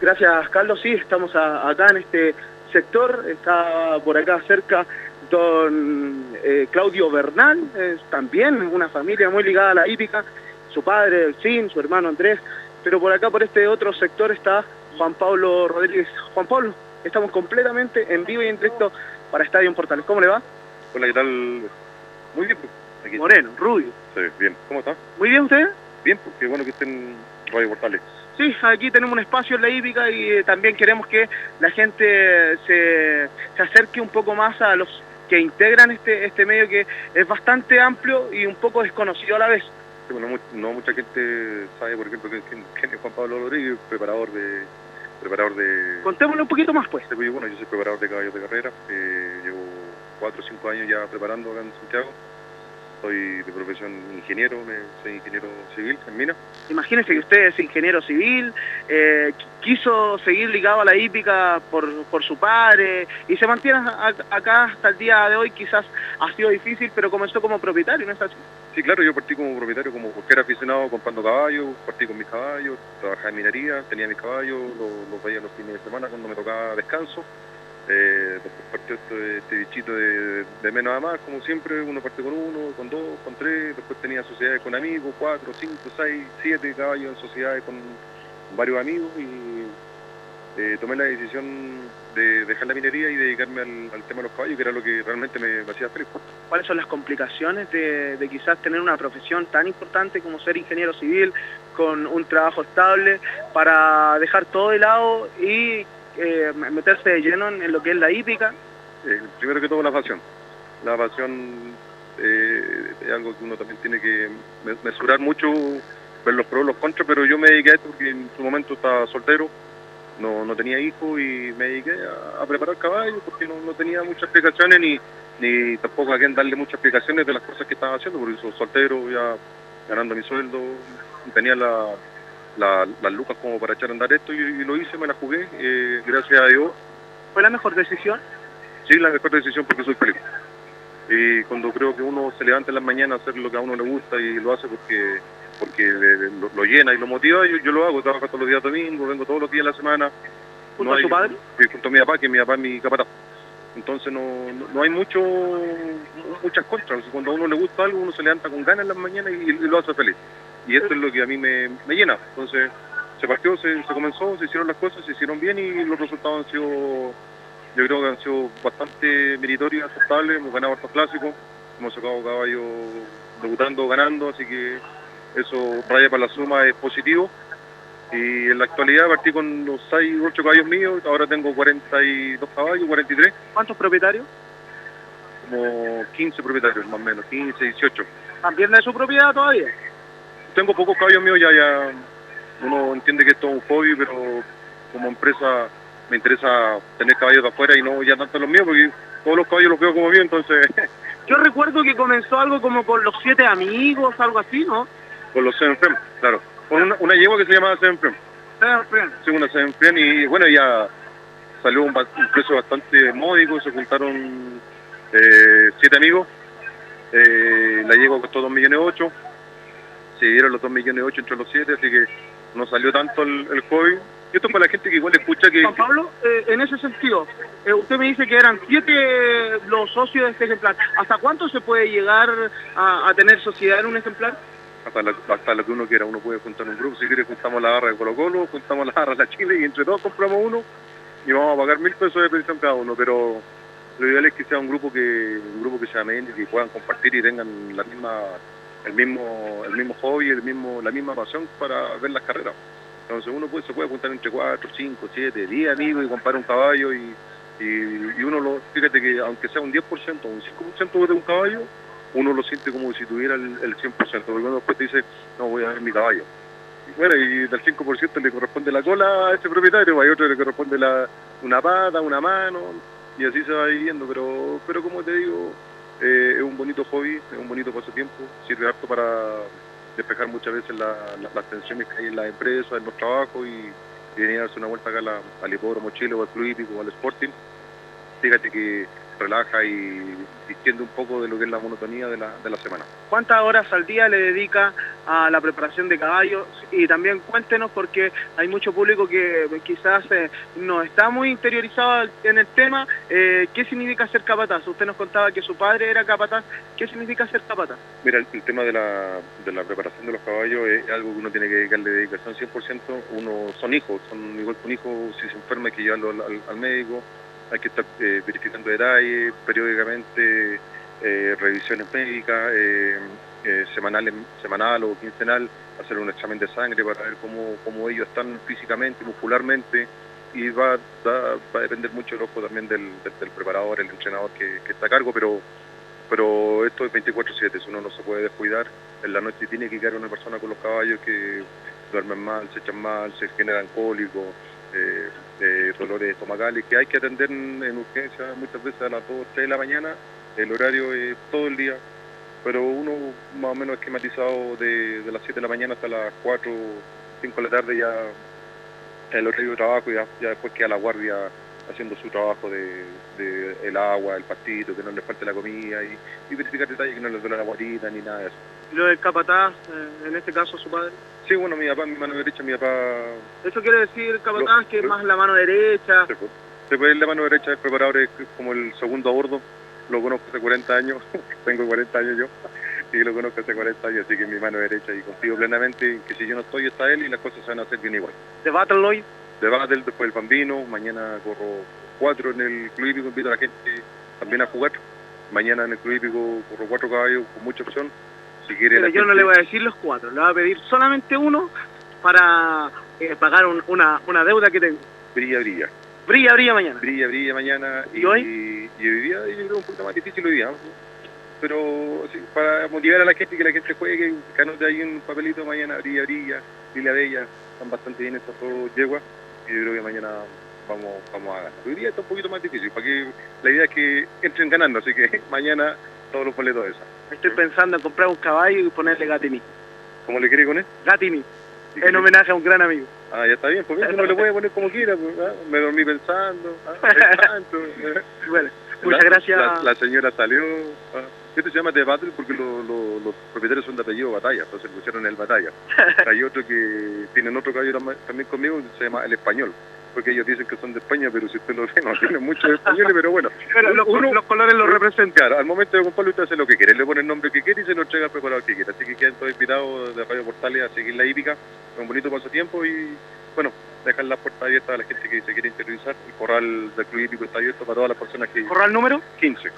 Gracias, Carlos. Sí, estamos a- acá en este sector. Está por acá cerca don eh, Claudio Bernal, también una familia muy ligada a la hípica. Su padre, el Sin, su hermano Andrés. Pero por acá, por este otro sector, está Juan Pablo Rodríguez. Juan Pablo, estamos completamente en vivo y en directo para Estadio Portales. ¿Cómo le va?
Hola, ¿qué tal? Muy bien, pues. Aquí.
Moreno, rubio.
Sí, bien. ¿Cómo está?
Muy bien, ¿usted?
Bien, pues qué bueno que estén Radio Portales.
Sí, aquí tenemos un espacio en la hípica y eh, también queremos que la gente se, se acerque un poco más a los que integran este, este medio que es bastante amplio y un poco desconocido a la vez.
Sí, bueno, mu- no mucha gente sabe, por ejemplo, quién, quién- es Juan Pablo Rodríguez, preparador de... Preparador de...
Contémosle un poquito más, pues.
Bueno, yo soy preparador de caballos de carrera. eh, llevo cuatro o cinco años ya preparando acá en Santiago. Soy de profesión ingeniero, soy ingeniero civil en mina.
Imagínense que usted es ingeniero civil, eh, qui- quiso seguir ligado a la hípica por, por su padre y se mantiene a- acá hasta el día de hoy. Quizás ha sido difícil, pero comenzó como propietario, ¿no es así?
Sí, claro, yo partí como propietario, como porque era aficionado comprando caballos, partí con mis caballos, trabajaba en minería, tenía mis caballos, los, los veía los fines de semana cuando me tocaba descanso. Eh, después partió este, este bichito de, de menos a más, como siempre, uno parte con uno, con dos, con tres, después tenía sociedades con amigos, cuatro, cinco, seis, siete caballos en sociedades con varios amigos y eh, tomé la decisión de dejar la minería y dedicarme al, al tema de los caballos, que era lo que realmente me, me hacía feliz.
cuáles son las complicaciones de, de quizás tener una profesión tan importante como ser ingeniero civil con un trabajo estable para dejar todo de lado y eh, meterse de lleno en, lo que es la hípica.
Eh, primero que todo la pasión. La pasión eh, es algo que uno también tiene que me- mesurar mucho, ver los pros los contras, pero yo me dediqué a esto porque en su momento estaba soltero, no, no tenía hijos y me dediqué a, preparar caballos porque no, no tenía muchas explicaciones ni, ni tampoco a quien darle muchas explicaciones de las cosas que estaba haciendo, porque soy soltero, ya ganando mi sueldo, tenía la, la- las lucas como para echar a andar esto y, y lo hice, me la jugué, eh, gracias a Dios.
¿Fue la mejor decisión?
Sí, la mejor decisión porque soy feliz. Y cuando creo que uno se levanta en las mañanas a hacer lo que a uno le gusta y lo hace porque porque le- lo, lo llena y lo motiva, yo, yo lo hago, trabajo todos los días domingos, vengo todos los días de la semana.
¿Junto a su padre?
Junto a mi papá, que mi papá es mi capataz. Entonces no, no, no hay mucho muchas contras. Cuando a uno le gusta algo, uno se levanta con ganas en las mañanas y, y lo hace feliz. Y esto es lo que a mí me, me llena. Entonces se partió, se, se comenzó, se hicieron las cosas, se hicieron bien y los resultados han sido yo creo que han sido bastante meritorios, aceptables, hemos ganado hartos clásicos, hemos sacado caballos debutando, ganando, así que eso raya para la suma es positivo. Y en la actualidad partí con los 6 8 caballos míos, ahora tengo 42 caballos, 43,
¿Cuántos propietarios?
como 15 propietarios más o menos, 15, 18.
¿También de su propiedad todavía?
Tengo pocos caballos míos, ya, ya uno entiende que esto es un hobby, pero como empresa me interesa tener caballos de afuera y no ya tanto los míos, porque todos los caballos los veo como míos, entonces
Yo recuerdo que comenzó algo como con los siete amigos, algo así, ¿no?
con los Seven Frame, claro. Con una, una yegua que se llamaba Seven Frame.
Seven Frame.
Sí, una Seven y bueno, ya salió un, precio bastante módico, se juntaron eh, siete amigos, eh, la yegua costó 2 millones 8, se dieron los 2 millones 8 entre los siete, así que no salió tanto el, el hobby. Y esto es para la gente que igual escucha que...
Juan Pablo, eh, en ese sentido, eh, usted me dice que eran siete los socios de este ejemplar. ¿Hasta cuánto se puede llegar a, a tener sociedad en un ejemplar?
hasta, la- hasta lo que uno quiera, uno puede juntar un grupo, si quiere juntamos la barra de Colo Colo, juntamos la barra de la Chile y entre todos compramos uno y vamos a pagar mil pesos de pensión cada uno, pero lo ideal es que sea un grupo que un grupo que se amen y que puedan compartir y tengan la misma el mismo el mismo hobby, el mismo la misma pasión para ver las carreras. Entonces uno puede, se puede juntar entre 4, 5, 7, 10 amigos y comprar un caballo y, y, uno lo, fíjate que aunque sea un 10% o un 5% de un caballo, uno lo siente como si tuviera el, el 100%, porque uno después te dice, no, voy a ver mi caballo. Y bueno, y del 5% le corresponde la cola a ese propietario, hay otro que le corresponde la, una pata, una mano, y así se va viviendo, pero, pero como te digo, eh, es un bonito hobby, es un bonito pasatiempo, sirve harto para despejar muchas veces la- la- las tensiones que hay en las empresas, en los trabajos y, y venir a darse una vuelta acá la- al hipódromo Chile o al club hípico o al Sporting. Fíjate que relaja y distiende un poco de lo que es la monotonía de la, de la semana.
¿Cuántas horas al día le dedica a la preparación de caballos? Y también cuéntenos, porque hay mucho público que quizás eh, no está muy interiorizado en el tema, eh, ¿qué significa ser capataz? Usted nos contaba que su padre era capataz, ¿qué significa ser capataz?
Mira, el, el tema de la, de la preparación de los caballos es algo que uno tiene que dedicarle dedicación 100%. Uno son hijos, son igual que un hijo, si se enferma hay que llevarlo al, al- al médico, hay que estar eh, verificando detalles, periódicamente eh, revisiones médicas, eh, eh, semanales, semanal o quincenal, hacer un examen de sangre para ver cómo, cómo ellos están físicamente, muscularmente, y va, va, a depender mucho el ojo también del, del- preparador, el entrenador que, que está a cargo, pero pero esto es 24/7, si uno no se puede descuidar, en la noche tiene que quedar una persona con los caballos que duermen mal, se echan mal, se generan cólicos, eh, eh, dolores estomacales, que hay que atender en, en urgencia muchas veces a las 2, 3 de la mañana, el horario es todo el día, pero uno más o menos esquematizado de, de las 7 de la mañana hasta las 4, 5 de la tarde ya el horario de trabajo y ya, después queda la guardia haciendo su trabajo de, de el agua, el pastito, que no le falte la comida y, y verificar detalles que no les duele la guarita ni nada de eso.
Lo del capataz, eh, en este caso su padre.
Sí, bueno, mi papá, mi mano derecha, mi papá...
Eso quiere decir, capataz, que es más la mano derecha.
Después la mano derecha del preparador es como el segundo a bordo, lo conozco hace 40 años, tengo 40 años yo, y lo conozco hace 40 años, así que mi mano derecha y confío plenamente en que si yo no estoy está él y las cosas se van a hacer bien igual.
De Battle Lloyd.
de Battle, después el Bambino, mañana corro cuatro en el Club Hípico, invito a la gente también a jugar. Mañana en el Club Hípico corro cuatro caballos con mucha opción. Si quiere
Pero yo no le voy a decir los cuatro, le voy a pedir solamente uno para eh, pagar un- una, una deuda que tengo.
Brilla, brilla.
Brilla, brilla mañana.
Brilla, brilla mañana.
¿Y hoy?
Y hoy día yo creo un poquito más difícil hoy día. ¿no? Pero sí, para motivar a la gente que la gente juegue, que anote ahí un papelito mañana, brilla, brilla, brilla bella. Están bastante bien estas dos yeguas. Y yo creo que mañana vamos, vamos a ganar. Hoy día está un poquito más difícil, para que la idea es que entren ganando, así que mañana todos los boletos de esa.
Estoy pensando en comprar un caballo y ponerle Gatini.
¿Cómo le quiere con él?
Gatini. En homenaje a un gran amigo.
Ah, ya está bien, pues uno le puede poner como quiera, pues, ah, me dormí pensando, ah, eh.
Bueno, muchas
La-
gracias.
La, la señora salió. ah, Este se llama The Battle porque lo- lo- los propietarios son de apellido Batalla, entonces le pusieron el Batalla. Hay otro que tienen otro caballero tam- también conmigo que se llama El Español, porque ellos dicen que son de España, pero si usted lo ve, no tienen muchos españoles, pero bueno.
Pero los, los colores lo representan.
Claro, al momento de comprarlo usted hace lo que quiere, le pone el nombre que quiere y se lo entrega al preparador que quiera. Así que quedan todos invitados de Radio Portales a seguir la hípica, un bonito pasatiempo y bueno, dejar las puertas abiertas a la gente que se quiere interiorizar. El corral del Club Hípico está abierto para todas las personas que...
¿Corral número?
15.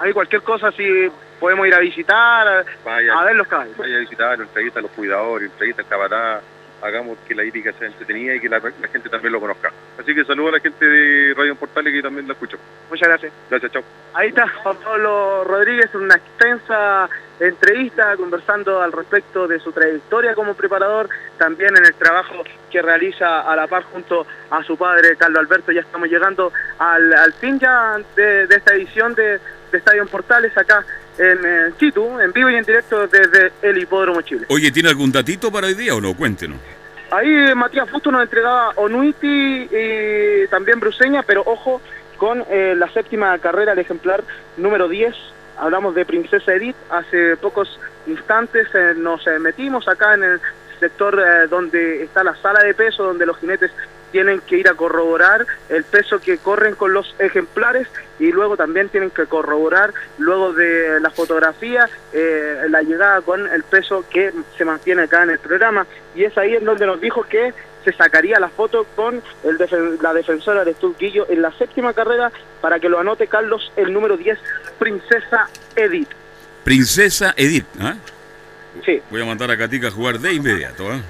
Hay cualquier cosa, si podemos ir a visitar, a,
Vaya,
a ver los caballos.
vaya a visitar, entrevista a los cuidadores, entrevista al cabatá, hagamos que la hípica sea entretenida y que la, la gente también lo conozca. Así que saludo a la gente de Radio Portales que también la escucho.
Muchas gracias.
Gracias, chao.
Ahí está Juan Pablo Rodríguez, en una extensa entrevista conversando al respecto de su trayectoria como preparador, también en el trabajo que realiza a la par junto a su padre Carlos Alberto. Ya estamos llegando al, al fin ya de, de esta edición de, de Estadio en Portales acá en, eh, situ, en vivo y en directo desde el Hipódromo Chile.
Oye, ¿tiene algún datito para hoy día o no? Cuéntenos.
Ahí eh, Matías Fusto nos entregaba Onuiti y también Bruseña, pero ojo con eh, la séptima carrera, el ejemplar número 10. Hablamos de Princesa Edith. Hace pocos instantes eh, nos metimos acá en el sector donde está la sala de peso, donde los jinetes tienen que ir a corroborar el peso que corren con los ejemplares y luego también tienen que corroborar luego de la fotografía eh, la llegada con el peso que se mantiene acá en el programa y es ahí en donde nos dijo que se sacaría la foto con el defen- la defensora de Turquillo en la séptima carrera para que lo anote Carlos el número 10 Princesa Edith
Princesa Edith. ¿ah?
Sí.
Voy a mandar a Katica a jugar de inmediato. ¿ah?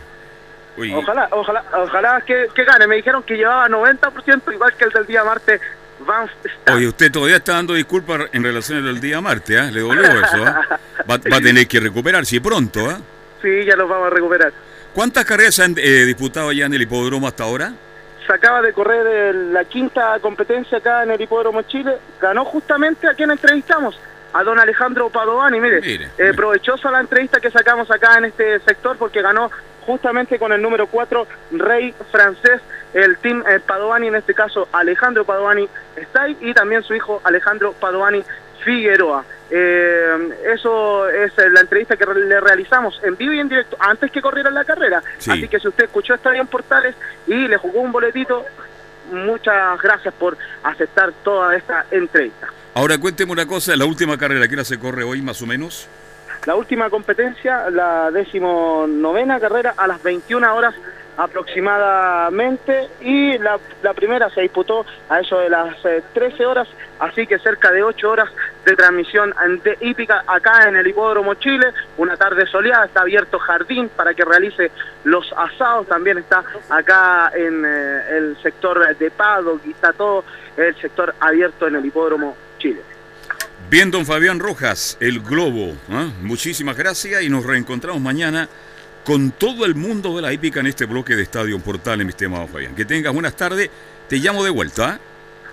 Ojalá, ojalá, ojalá que, que gane. Me dijeron que llevaba 90%, igual que el del día martes. Van
Oye, usted todavía está dando disculpas en relación al día martes, ¿ah? Le dolió eso, ¿ah? Va, va a tener que recuperarse pronto, ¿ah?
Sí, ya los vamos a recuperar.
¿Cuántas carreras se han eh, disputado ya en el hipódromo hasta ahora?
Se acaba de correr el- la quinta competencia acá en el Hipódromo Chile. Ganó justamente a quien entrevistamos, a don Alejandro Padovani. Mire,
Mire,
eh, provechosa la entrevista que sacamos acá en este sector porque ganó justamente con el número 4, Rey Francés, el team eh, Padovani, en este caso Alejandro Padovani está ahí y también su hijo Alejandro Padovani Figueroa. Eh, eso es eh, la entrevista que le realizamos en vivo y en directo antes que corriera la carrera.
Sí.
Así que si usted escuchó Estadio en Portales y le jugó un boletito, muchas gracias por aceptar toda esta entrevista.
Ahora cuénteme una cosa, la última carrera, ¿qué hora se corre hoy más o menos?
La última competencia, la decimonovena carrera a las 21 horas aproximadamente y la, primera se disputó a eso de las eh, 13 horas, así que cerca de 8 horas de transmisión de hípica acá en el Hipódromo Chile, una tarde soleada, está abierto jardín para que realice los asados, también está acá en eh, el sector de Pado y está todo el sector abierto en el Hipódromo Chile.
Bien, don Fabián Rojas, el Globo. ¿ah? Muchísimas gracias y nos reencontramos mañana con todo el mundo de la hípica en este bloque de Estadio Portales, mi estimado Fabián. Que tengas buenas tardes, te llamo de vuelta. ¿ah?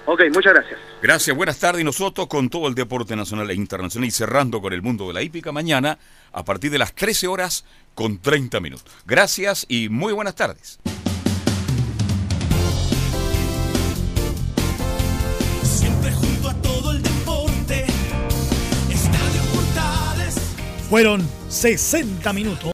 Ok, muchas gracias.
Gracias, buenas tardes y nosotros con todo el deporte nacional e internacional y cerrando con el mundo de la hípica mañana a partir de las 13 horas con 30 minutos. Gracias y muy buenas tardes.
Fueron 60 minutos.